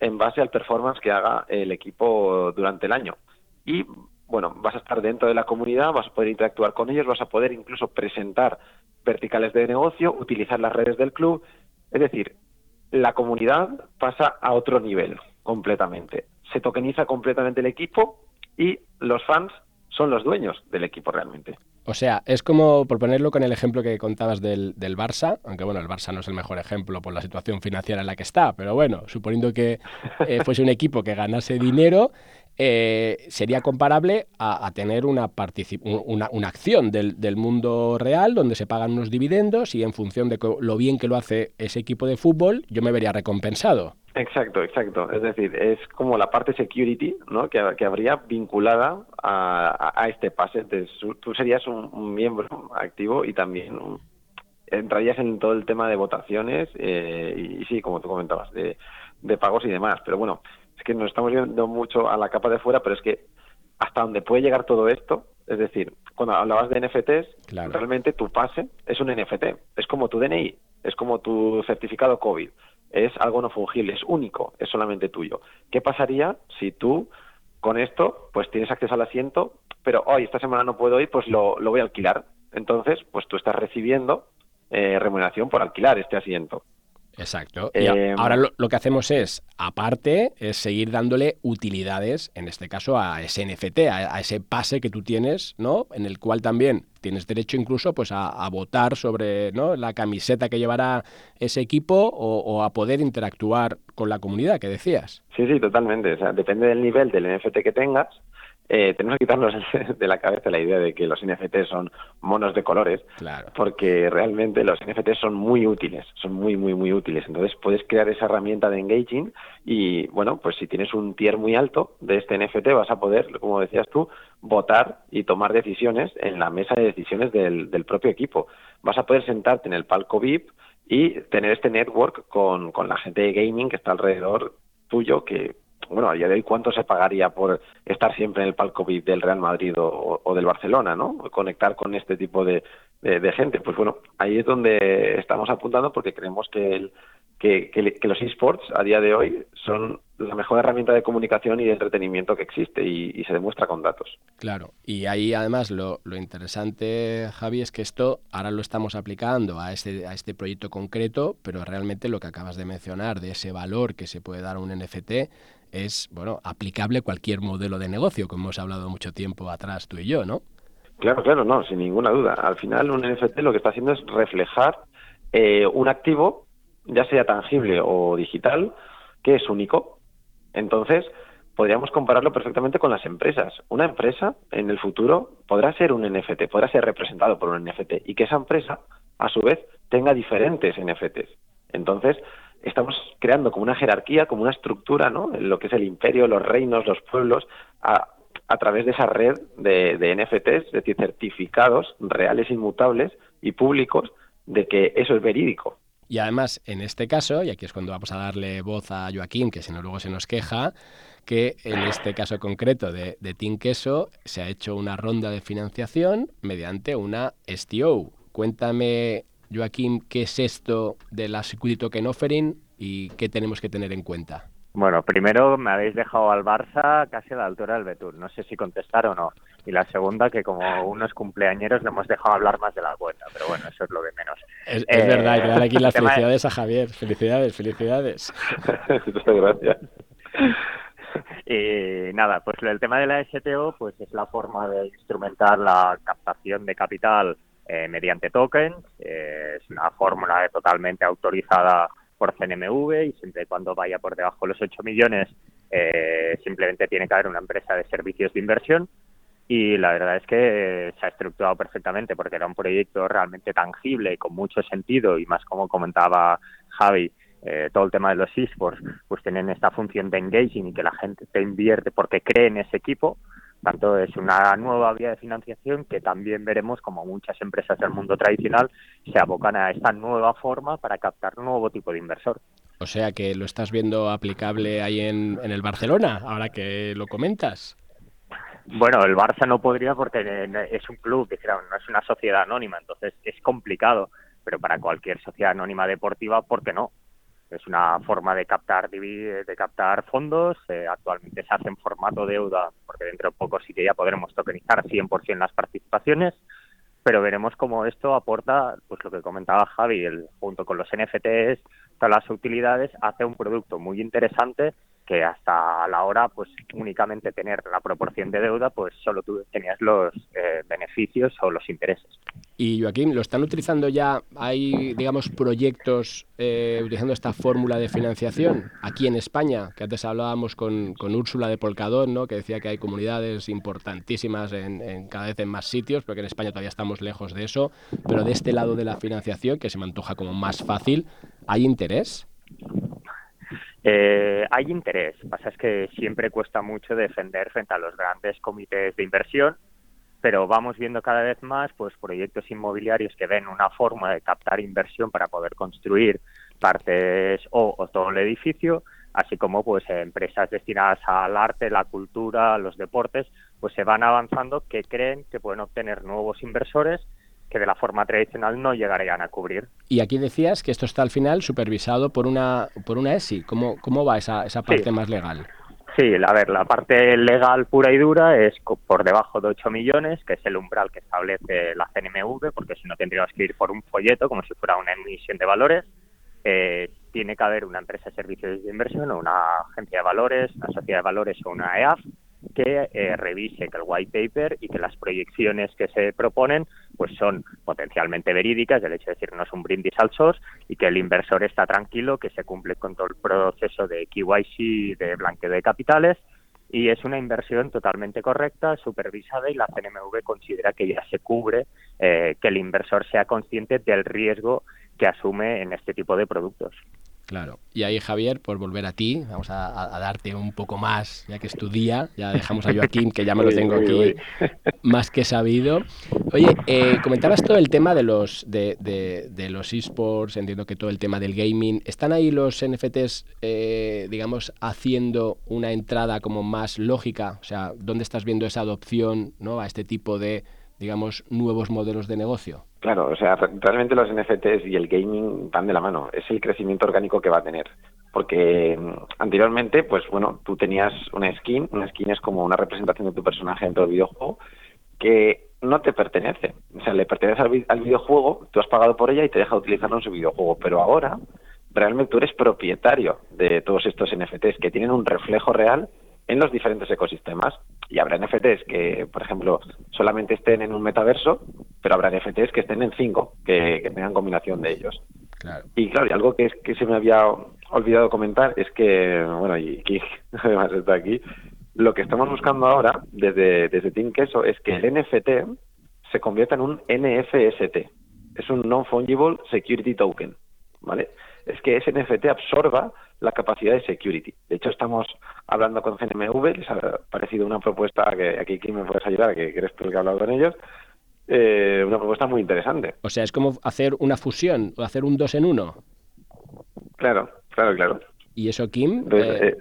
en base al performance que haga el equipo durante el año. Y bueno, vas a estar dentro de la comunidad, vas a poder interactuar con ellos, vas a poder incluso presentar verticales de negocio, utilizar las redes del club. Es decir, la comunidad pasa a otro nivel completamente. Se tokeniza completamente el equipo y los fans son los dueños del equipo realmente. O sea, es como, por ponerlo con el ejemplo que contabas del, del, Barça, aunque bueno, el Barça no es el mejor ejemplo por la situación financiera en la que está, pero bueno, suponiendo que eh, fuese un equipo que ganase dinero, eh, sería comparable a, tener una, una, una acción del, del, mundo real donde se pagan unos dividendos y en función de lo bien que lo hace ese equipo de fútbol, yo me vería recompensado. Exacto, exacto. Es decir, es como la parte security ¿no? que, que habría vinculada a, este pase. Entonces, tú serías un, miembro activo y también entrarías en todo el tema de votaciones eh, y, sí, como tú comentabas, de pagos y demás. Pero bueno, es que nos estamos viendo mucho a la capa de fuera, pero es que hasta donde puede llegar todo esto, es decir, cuando hablabas de NFTs, realmente tu pase es un NFT, es como tu DNI, es como tu certificado COVID es algo no fungible, es único, es solamente tuyo. ¿Qué pasaría si tú con esto pues tienes acceso al asiento, pero hoy esta semana no puedo ir, pues lo, lo voy a alquilar? Entonces, pues tú estás recibiendo eh, remuneración por alquilar este asiento. Exacto. Y eh, ahora lo, que hacemos es, aparte, es seguir dándole utilidades, en este caso a ese NFT, a, ese pase que tú tienes, ¿no? En el cual también tienes derecho incluso pues a, votar sobre ¿no? la camiseta que llevará ese equipo o, a poder interactuar con la comunidad que decías. Sí, sí, totalmente. O sea, depende del nivel del NFT que tengas eh, tenemos que quitarnos de la cabeza la idea de que los NFTs son monos de colores, porque realmente los NFTs son muy útiles, son muy, muy, muy útiles. Entonces puedes crear esa herramienta de engaging y, bueno, pues si tienes un tier muy alto de este NFT vas a poder, como decías tú, votar y tomar decisiones en la mesa de decisiones del, del propio equipo. Vas a poder sentarte en el palco VIP y tener este network con, con la gente de gaming que está alrededor tuyo que bueno, a día de hoy, ¿cuánto se pagaría por estar siempre en el palco VIP del Real Madrid o, del Barcelona, ¿no? Conectar con este tipo de, de, gente. Pues bueno, ahí es donde estamos apuntando porque creemos que, el, que, que, los esports a día de hoy son la mejor herramienta de comunicación y de entretenimiento que existe y, se demuestra con datos. Claro, y ahí además lo, lo, interesante, Javi, es que esto ahora lo estamos aplicando a este, a este proyecto concreto, pero realmente lo que acabas de mencionar de ese valor que se puede dar a un NFT es, bueno, aplicable cualquier modelo de negocio, como hemos hablado mucho tiempo atrás tú y yo, ¿no? Claro, claro, no, sin ninguna duda. Al final un NFT lo que está haciendo es reflejar eh, un activo, ya sea tangible o digital, que es único. Entonces, podríamos compararlo perfectamente con las empresas. Una empresa en el futuro podrá ser un NFT, podrá ser representado por un NFT y que esa empresa, a su vez, tenga diferentes NFTs. Entonces, estamos creando como una jerarquía, como una estructura, ¿no? Lo que es el imperio, los reinos, los pueblos, a, través de esa red de, NFTs, es decir, certificados reales, inmutables y públicos de que eso es verídico. Y además, en este caso, y aquí es cuando vamos a darle voz a Joaquín, que si no luego se nos queja, que en este caso concreto de Team Queso se ha hecho una ronda de financiación mediante una STO. Cuéntame Joaquín, ¿qué es esto de la Security Token Offering y qué tenemos que tener en cuenta? Bueno, primero me habéis dejado al Barça casi a la altura del Betul. No sé si contestar o no. Y la segunda, que como unos cumpleañeros le hemos dejado hablar más de la cuenta. Pero bueno, eso es lo de menos. Es, verdad, hay que darle aquí las felicidades a Javier. Felicidades, felicidades. Muchas gracias. Y nada, pues el tema de la STO pues es la forma de instrumentar la captación de capital eh, mediante tokens. Eh, es una fórmula totalmente autorizada por CNMV y siempre y cuando vaya por debajo de los 8 millones eh, simplemente tiene que haber una empresa de servicios de inversión. Y la verdad es que se ha estructurado perfectamente porque era un proyecto realmente tangible y con mucho sentido. Y más como comentaba Javi, todo el tema de los esports, pues tienen esta función de engaging y que la gente te invierte porque cree en ese equipo tanto es una nueva vía de financiación que también veremos como muchas empresas del mundo tradicional se abocan a esta nueva forma para captar un nuevo tipo de inversor. O sea que lo estás viendo aplicable ahí en, el Barcelona, ahora que lo comentas. Bueno, el Barça no podría porque es un club, no es una sociedad anónima, entonces es complicado, pero para cualquier sociedad anónima deportiva, ¿por qué no? Es una forma de captar de captar fondos. Eh, actualmente se hace en formato deuda porque dentro de poco sí que ya podremos tokenizar 100% las participaciones pero veremos cómo esto aporta pues lo que comentaba Javi el, junto con los NFTs todas las utilidades, hace un producto muy interesante que hasta la hora, pues únicamente tener la proporción de deuda, pues solo tú tenías los eh, beneficios o los intereses. Y Joaquín, ¿lo están utilizando ya? ¿Hay, digamos, proyectos eh, utilizando esta fórmula de financiación aquí en España? Que antes hablábamos con, con Úrsula de Polcadón, ¿no? que decía que hay comunidades importantísimas en, en, cada vez en más sitios, porque en España todavía estamos lejos de eso. Pero de este lado de la financiación, que se me antoja como más fácil, ¿hay interés? Eh, hay interés, pasa es que siempre cuesta mucho defender frente a los grandes comités de inversión, pero vamos viendo cada vez más pues proyectos inmobiliarios que ven una forma de captar inversión para poder construir partes o, todo el edificio, así como pues empresas destinadas al arte, la cultura, los deportes, pues se van avanzando que creen que pueden obtener nuevos inversores que de la forma tradicional no llegarían a cubrir. Y aquí decías que esto está al final supervisado por una por una ESI. ¿Cómo, cómo va esa, esa parte más legal? Sí, a ver, la parte legal pura y dura es por debajo de 8 millones, que es el umbral que establece la CNMV, porque si no tendríamos que ir por un folleto como si fuera una emisión de valores. Eh, tiene que haber una empresa de servicios de inversión o una agencia de valores, una sociedad de valores o una EAF que eh, revise que el white paper y que las proyecciones que se proponen pues son potencialmente verídicas, el hecho de decir no es un brindis al SOS y que el inversor está tranquilo, que se cumple con todo el proceso de KYC, de blanqueo de capitales y es una inversión totalmente correcta, supervisada y la CNMV considera que ya se cubre eh, que el inversor sea consciente del riesgo que asume en este tipo de productos. Claro. Y ahí, Javier, por volver a ti, vamos a, darte un poco más, ya que es tu día. Ya dejamos a Joaquín, que ya me lo tengo aquí más que sabido. Oye, eh, comentabas todo el tema de los, de, de, los esports, entiendo que todo el tema del gaming. ¿Están ahí los NFTs, eh, digamos, haciendo una entrada como más lógica? O sea, ¿dónde estás viendo esa adopción ¿no? a este tipo de, digamos, nuevos modelos de negocio? Claro, o sea, realmente los NFTs y el gaming van de la mano. Es el crecimiento orgánico que va a tener. Porque mm, anteriormente, pues bueno, tú tenías una skin. Una skin es como una representación de tu personaje dentro del videojuego que no te pertenece. O sea, le pertenece al, videojuego, tú has pagado por ella y te deja utilizarlo en su videojuego. Pero ahora, realmente tú eres propietario de todos estos NFTs que tienen un reflejo real en los diferentes ecosistemas. Y habrá NFTs que, por ejemplo, solamente estén en un metaverso, pero habrá NFTs que estén en cinco, que, tengan combinación de ellos. Y claro, y algo que, es, que se me había olvidado comentar es que, bueno, y aquí además está aquí, lo que estamos buscando ahora desde, desde Team Queso es que el NFT se convierta en un NFST. Es un Non-Fungible Security Token, ¿vale? Es que ese NFT absorba la capacidad de security. De hecho, estamos hablando con CNMV, les ha parecido una propuesta que aquí me puedes ayudar, que eres tú el que ha hablado con ellos, eh, una propuesta muy interesante. O sea, es como hacer una fusión o hacer un dos en uno. Claro, claro, claro. ¿Y eso, Kim? Eh, eh,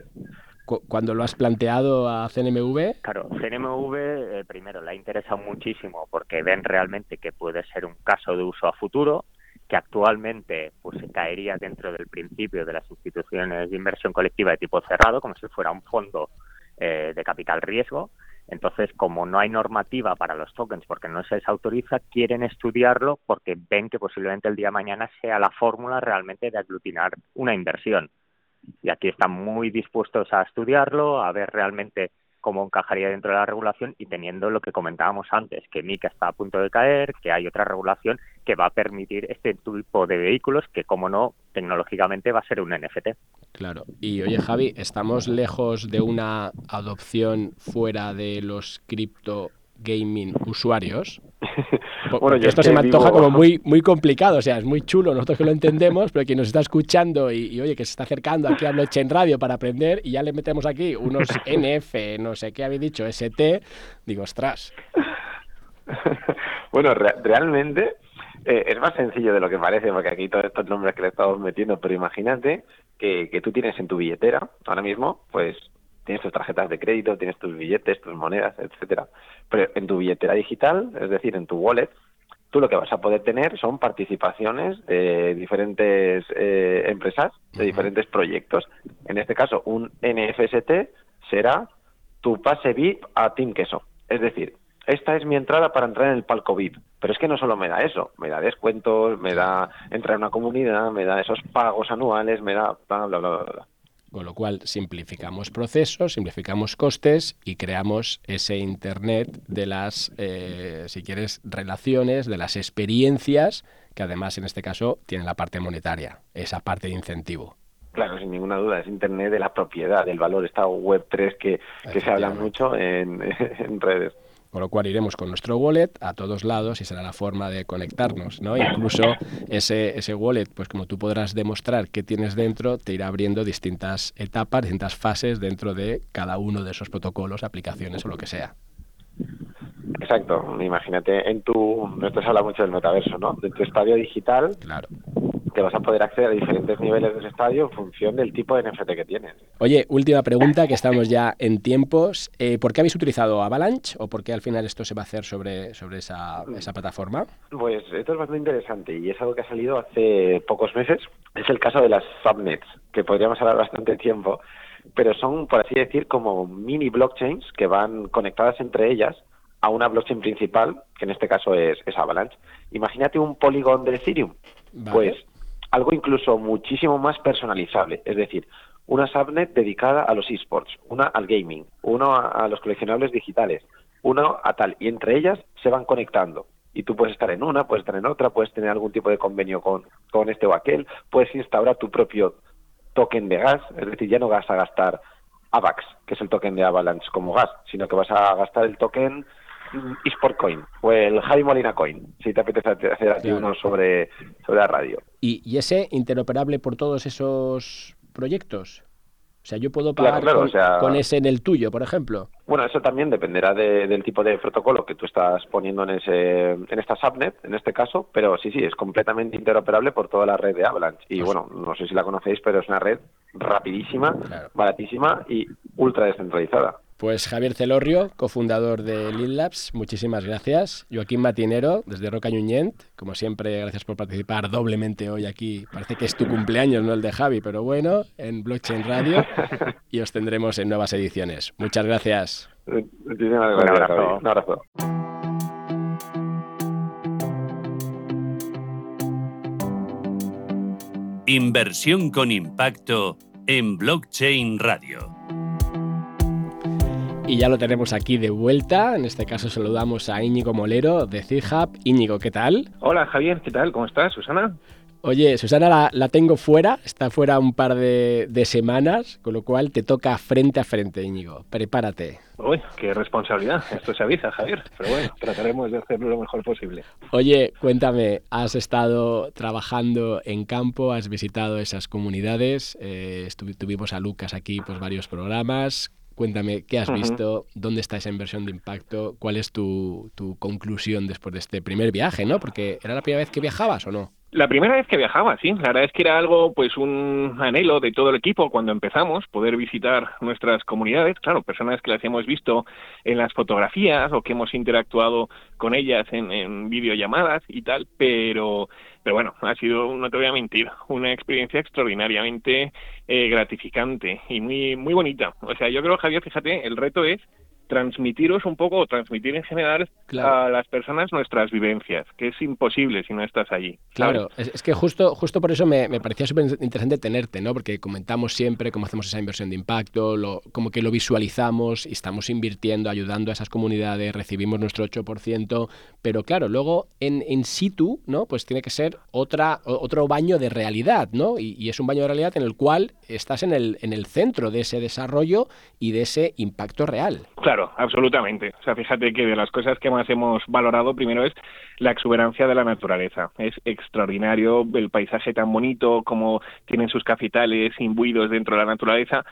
cuando lo has planteado a CNMV? Claro, CNMV primero le ha interesado muchísimo porque ven realmente que puede ser un caso de uso a futuro que actualmente pues caería dentro del principio de las instituciones de inversión colectiva de tipo cerrado, como si fuera un fondo eh, de capital riesgo. Entonces, como no hay normativa para los tokens porque no se les autoriza, quieren estudiarlo porque ven que posiblemente el día de mañana sea la fórmula realmente de aglutinar una inversión. Y aquí están muy dispuestos a estudiarlo, a ver realmente cómo encajaría dentro de la regulación y teniendo lo que comentábamos antes, que MICA está a punto de caer, que hay otra regulación que va a permitir este tipo de vehículos que, como no, tecnológicamente va a ser un NFT. Claro. Y oye, Javi, ¿estamos lejos de una adopción fuera de los cripto gaming usuarios. bueno, esto se me antoja como muy, muy complicado, o sea, es muy chulo, nosotros que lo entendemos, pero quien nos está escuchando y, oye, que se está acercando aquí a en Radio para aprender y ya le metemos aquí unos NF, no sé qué habéis dicho, ST, digo, ostras. bueno, realmente eh, es más sencillo de lo que parece, porque aquí todos estos nombres que le estamos metiendo, pero imagínate que, que tú tienes en tu billetera ahora mismo, pues tienes tus tarjetas de crédito, tienes tus billetes, tus monedas, etcétera. Pero en tu billetera digital, es decir, en tu wallet, tú lo que vas a poder tener son participaciones de diferentes eh, empresas, de diferentes proyectos. En este caso, un NFST será tu pase VIP a Team Queso. Es decir, esta es mi entrada para entrar en el palco VIP. Pero es que no solo me da eso, me da descuentos, me da entrar en una comunidad, me da esos pagos anuales, me da bla, bla, bla, bla. Con lo cual simplificamos procesos, simplificamos costes y creamos ese Internet de las, eh, si quieres, relaciones, de las experiencias, que además en este caso tienen la parte monetaria, esa parte de incentivo. Claro, sin ninguna duda, es Internet de la propiedad, del valor, esta Web3 que, que se habla mucho en, en redes. Con lo cual iremos con nuestro wallet a todos lados y será la forma de conectarnos, ¿no? Incluso ese, ese wallet, pues como tú podrás demostrar qué tienes dentro, te irá abriendo distintas etapas, distintas fases dentro de cada uno de esos protocolos, aplicaciones o lo que sea. Exacto, imagínate en tu, esto se habla mucho del metaverso, ¿no? De tu estadio digital, claro que vas a poder acceder a diferentes niveles de ese estadio en función del tipo de NFT que tienes. Oye, última pregunta, que estamos ya en tiempos. Eh, ¿Por qué habéis utilizado Avalanche o por qué al final esto se va a hacer sobre, sobre esa, esa plataforma? Pues esto es bastante interesante y es algo que ha salido hace pocos meses. Es el caso de las subnets, que podríamos hablar bastante tiempo, pero son, por así decir, como mini blockchains que van conectadas entre ellas a una blockchain principal, que en este caso es, es Avalanche. Imagínate un polígono de Ethereum. Pues algo incluso muchísimo más personalizable, es decir, una subnet dedicada a los esports, una al gaming, uno a, los coleccionables digitales, uno a tal, y entre ellas se van conectando. Y tú puedes estar en una, puedes estar en otra, puedes tener algún tipo de convenio con, con este o aquel, puedes instaurar tu propio token de gas, es decir, ya no vas a gastar AVAX, que es el token de Avalanche como gas, sino que vas a gastar el token eSport Coin o el Javi Molina Coin, si te apetece hacer aquí uno sobre, sobre la radio. ¿Y, ese interoperable por todos esos proyectos? O sea, yo puedo pagar con, ese en el tuyo, por ejemplo. Bueno, eso también dependerá del tipo de protocolo que tú estás poniendo en ese en esta subnet, en este caso, pero sí, sí, es completamente interoperable por toda la red de Avalanche. Y pues bueno, no sé si la conocéis, pero es una red rapidísima, baratísima y ultra descentralizada. Pues Javier Celorrio, cofundador de Lil Labs, muchísimas gracias. Joaquín Matinero, desde Roca Ñuñent, como siempre, gracias por participar doblemente hoy aquí. Parece que es tu cumpleaños, no el de Javi, pero bueno, en Blockchain Radio y os tendremos en nuevas ediciones. Muchas gracias. Muchísimas gracias. Un abrazo. Inversión con impacto en Blockchain Radio. Y ya lo tenemos aquí de vuelta. En este caso saludamos a Íñigo Molero de CIHAP. Íñigo, ¿qué tal? Hola Javier, ¿qué tal? ¿Cómo estás, Susana? Oye, Susana la, tengo fuera, está fuera un par de, semanas, con lo cual te toca frente a frente, Íñigo. Prepárate. Uy, qué responsabilidad. Esto se avisa, Javier. Pero bueno, trataremos de hacerlo lo mejor posible. Oye, cuéntame, has estado trabajando en campo, has visitado esas comunidades, eh, tuvimos a Lucas aquí pues varios programas. Cuéntame, ¿qué has visto? ¿Dónde está esa inversión de impacto? ¿Cuál es tu, tu, conclusión después de este primer viaje, no? Porque ¿era la primera vez que viajabas o no? La primera vez que viajaba, sí. La verdad es que era algo, pues un anhelo de todo el equipo cuando empezamos, poder visitar nuestras comunidades. Claro, personas que las hemos visto en las fotografías o que hemos interactuado con ellas en, en videollamadas y tal, pero pero bueno, ha sido, no te voy a mentir, una experiencia extraordinariamente eh, gratificante y muy, muy bonita. O sea, yo creo, Javier, fíjate, el reto es transmitiros un poco, o transmitir en general a las personas nuestras vivencias, que es imposible si no estás allí. Claro, es, que justo, justo por eso me, parecía súper interesante tenerte, ¿no? Porque comentamos siempre cómo hacemos esa inversión de impacto, lo, como que lo visualizamos y estamos invirtiendo, ayudando a esas comunidades, recibimos nuestro 8%, pero claro, luego en, en situ, ¿no? Pues tiene que ser otra, otro baño de realidad, ¿no? Y, y es un baño de realidad en el cual estás en el, en el centro de ese desarrollo y de ese impacto real. Claro Claro, absolutamente. O sea, fíjate que de las cosas que más hemos valorado primero es la exuberancia de la naturaleza. Es extraordinario el paisaje tan bonito, como tienen sus cafetales imbuidos dentro de la naturaleza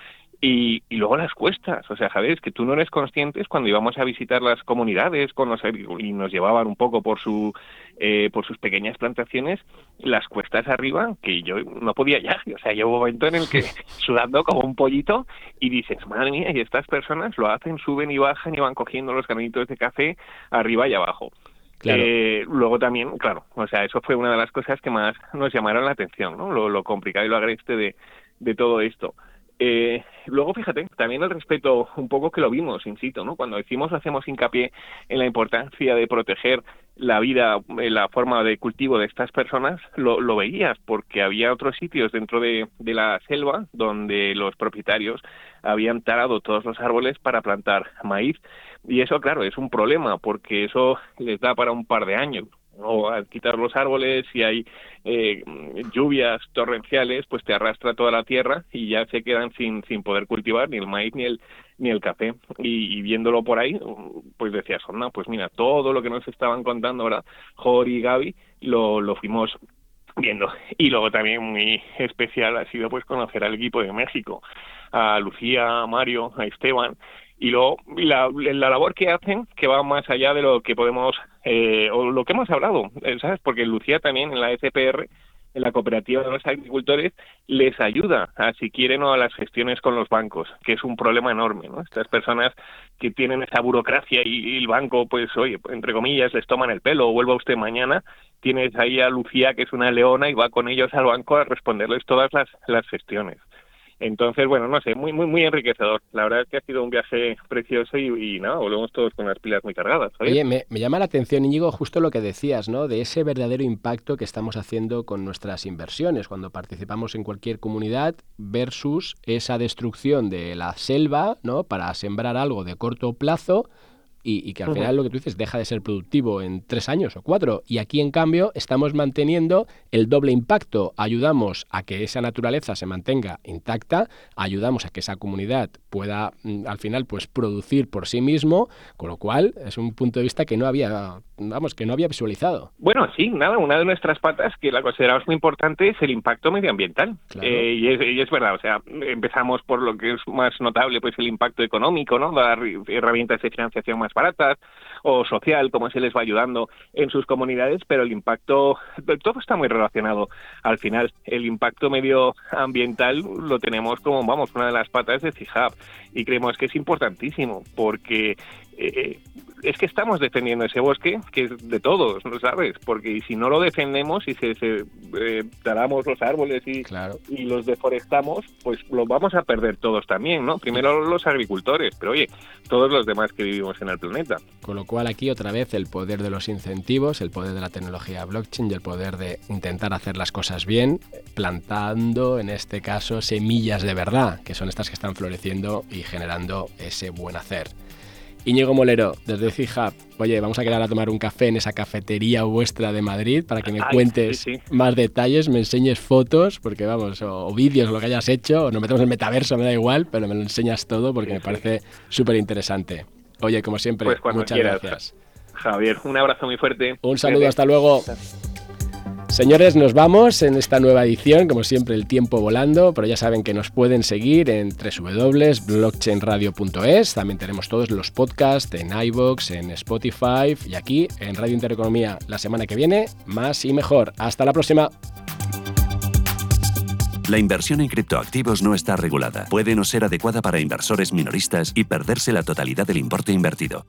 y, y, luego las cuestas, o sea, sabes que tú no eres consciente cuando íbamos a visitar las comunidades con los, y nos llevaban un poco por su eh, por sus pequeñas plantaciones, las cuestas arriba que yo no podía ya, o sea, llegó un momento en el que sudando como un pollito y dices, madre mía, y estas personas lo hacen, suben y bajan y van cogiendo los granitos de café arriba y abajo. Eh, luego también, claro, o sea, eso fue una de las cosas que más nos llamaron la atención, ¿no? Lo, lo complicado y lo agreste de, de todo esto. Eh, luego, fíjate, también el respeto un poco que lo vimos, insisto, ¿no? Cuando decimos, hacemos hincapié en la importancia de proteger la vida, eh, la forma de cultivo de estas personas, lo, lo veías, porque había otros sitios dentro de, de la selva donde los propietarios habían talado todos los árboles para plantar maíz. Y eso, claro, es un problema, porque eso les da para un par de años o al quitar los árboles, si hay eh, lluvias torrenciales, pues te arrastra toda la tierra y ya se quedan sin, sin poder cultivar ni el maíz ni el ni el café. Y, viéndolo por ahí, pues decías, no, pues mira, todo lo que nos estaban contando ahora Jori y Gaby, lo, lo fuimos viendo. Y luego también muy especial ha sido pues conocer al equipo de México, a Lucía, a Mario, a Esteban, y luego la, la labor que hacen que va más allá de lo que podemos eh, o lo que hemos hablado eh, sabes porque Lucía también en la SPR en la cooperativa de los agricultores les ayuda a si quieren o a las gestiones con los bancos que es un problema enorme no estas personas que tienen esa burocracia y, el banco pues oye entre comillas les toman el pelo vuelva usted mañana tienes ahí a Lucía que es una leona y va con ellos al banco a responderles todas las las gestiones entonces, bueno, no sé, muy, muy, muy enriquecedor. La verdad es que ha sido un viaje precioso y, nada, volvemos todos con las pilas muy cargadas. Oye, me, me, llama la atención, Íñigo, justo lo que decías, ¿no? De ese verdadero impacto que estamos haciendo con nuestras inversiones cuando participamos en cualquier comunidad versus esa destrucción de la selva, ¿no? Para sembrar algo de corto plazo y, que al final lo que tú dices deja de ser productivo en tres años o cuatro. Y aquí, en cambio, estamos manteniendo el doble impacto. Ayudamos a que esa naturaleza se mantenga intacta, ayudamos a que esa comunidad pueda, mm, al final, pues producir por sí mismo, con lo cual es un punto de vista que no había, vamos, que no había visualizado. Bueno, sí, nada, una de nuestras patas que la consideramos muy importante es el impacto medioambiental. Eh, y, es, y, es, verdad, o sea, empezamos por lo que es más notable, pues el impacto económico, ¿no? Dar herramientas de financiación más baratas o social, cómo se les va ayudando en sus comunidades, pero el impacto, todo está muy relacionado. Al final, el impacto medioambiental lo tenemos como, vamos, una de las patas de CIHAB y creemos que es importantísimo porque eh, es que estamos defendiendo ese bosque que es de todos, ¿no sabes? Porque si no lo defendemos y se, se eh, talamos los árboles y, y los deforestamos, pues lo vamos a perder todos también, ¿no? Primero los agricultores, pero oye, todos los demás que vivimos en el planeta. Con lo cual aquí otra vez el poder de los incentivos, el poder de la tecnología blockchain y el poder de intentar hacer las cosas bien, plantando en este caso semillas de verdad, que son estas que están floreciendo y generando ese buen hacer. Íñigo Molero, desde Fija, oye, vamos a quedar a tomar un café en esa cafetería vuestra de Madrid para que me cuentes más detalles, me enseñes fotos, porque vamos, o, vídeos, lo que hayas hecho, o nos metemos en el metaverso, me da igual, pero me lo enseñas todo porque me parece súper interesante. Oye, como siempre, pues muchas gracias. Javier, un abrazo muy fuerte. Un saludo, hasta luego. Señores, nos vamos en esta nueva edición, como siempre el tiempo volando, pero ya saben que nos pueden seguir en www.blockchainradio.es, también tenemos todos los podcasts en iVoox, en Spotify y aquí en Radio Intereconomía la semana que viene, más y mejor. Hasta la próxima. La inversión en criptoactivos no está regulada. Puede no ser adecuada para inversores minoristas y perderse la totalidad del importe invertido.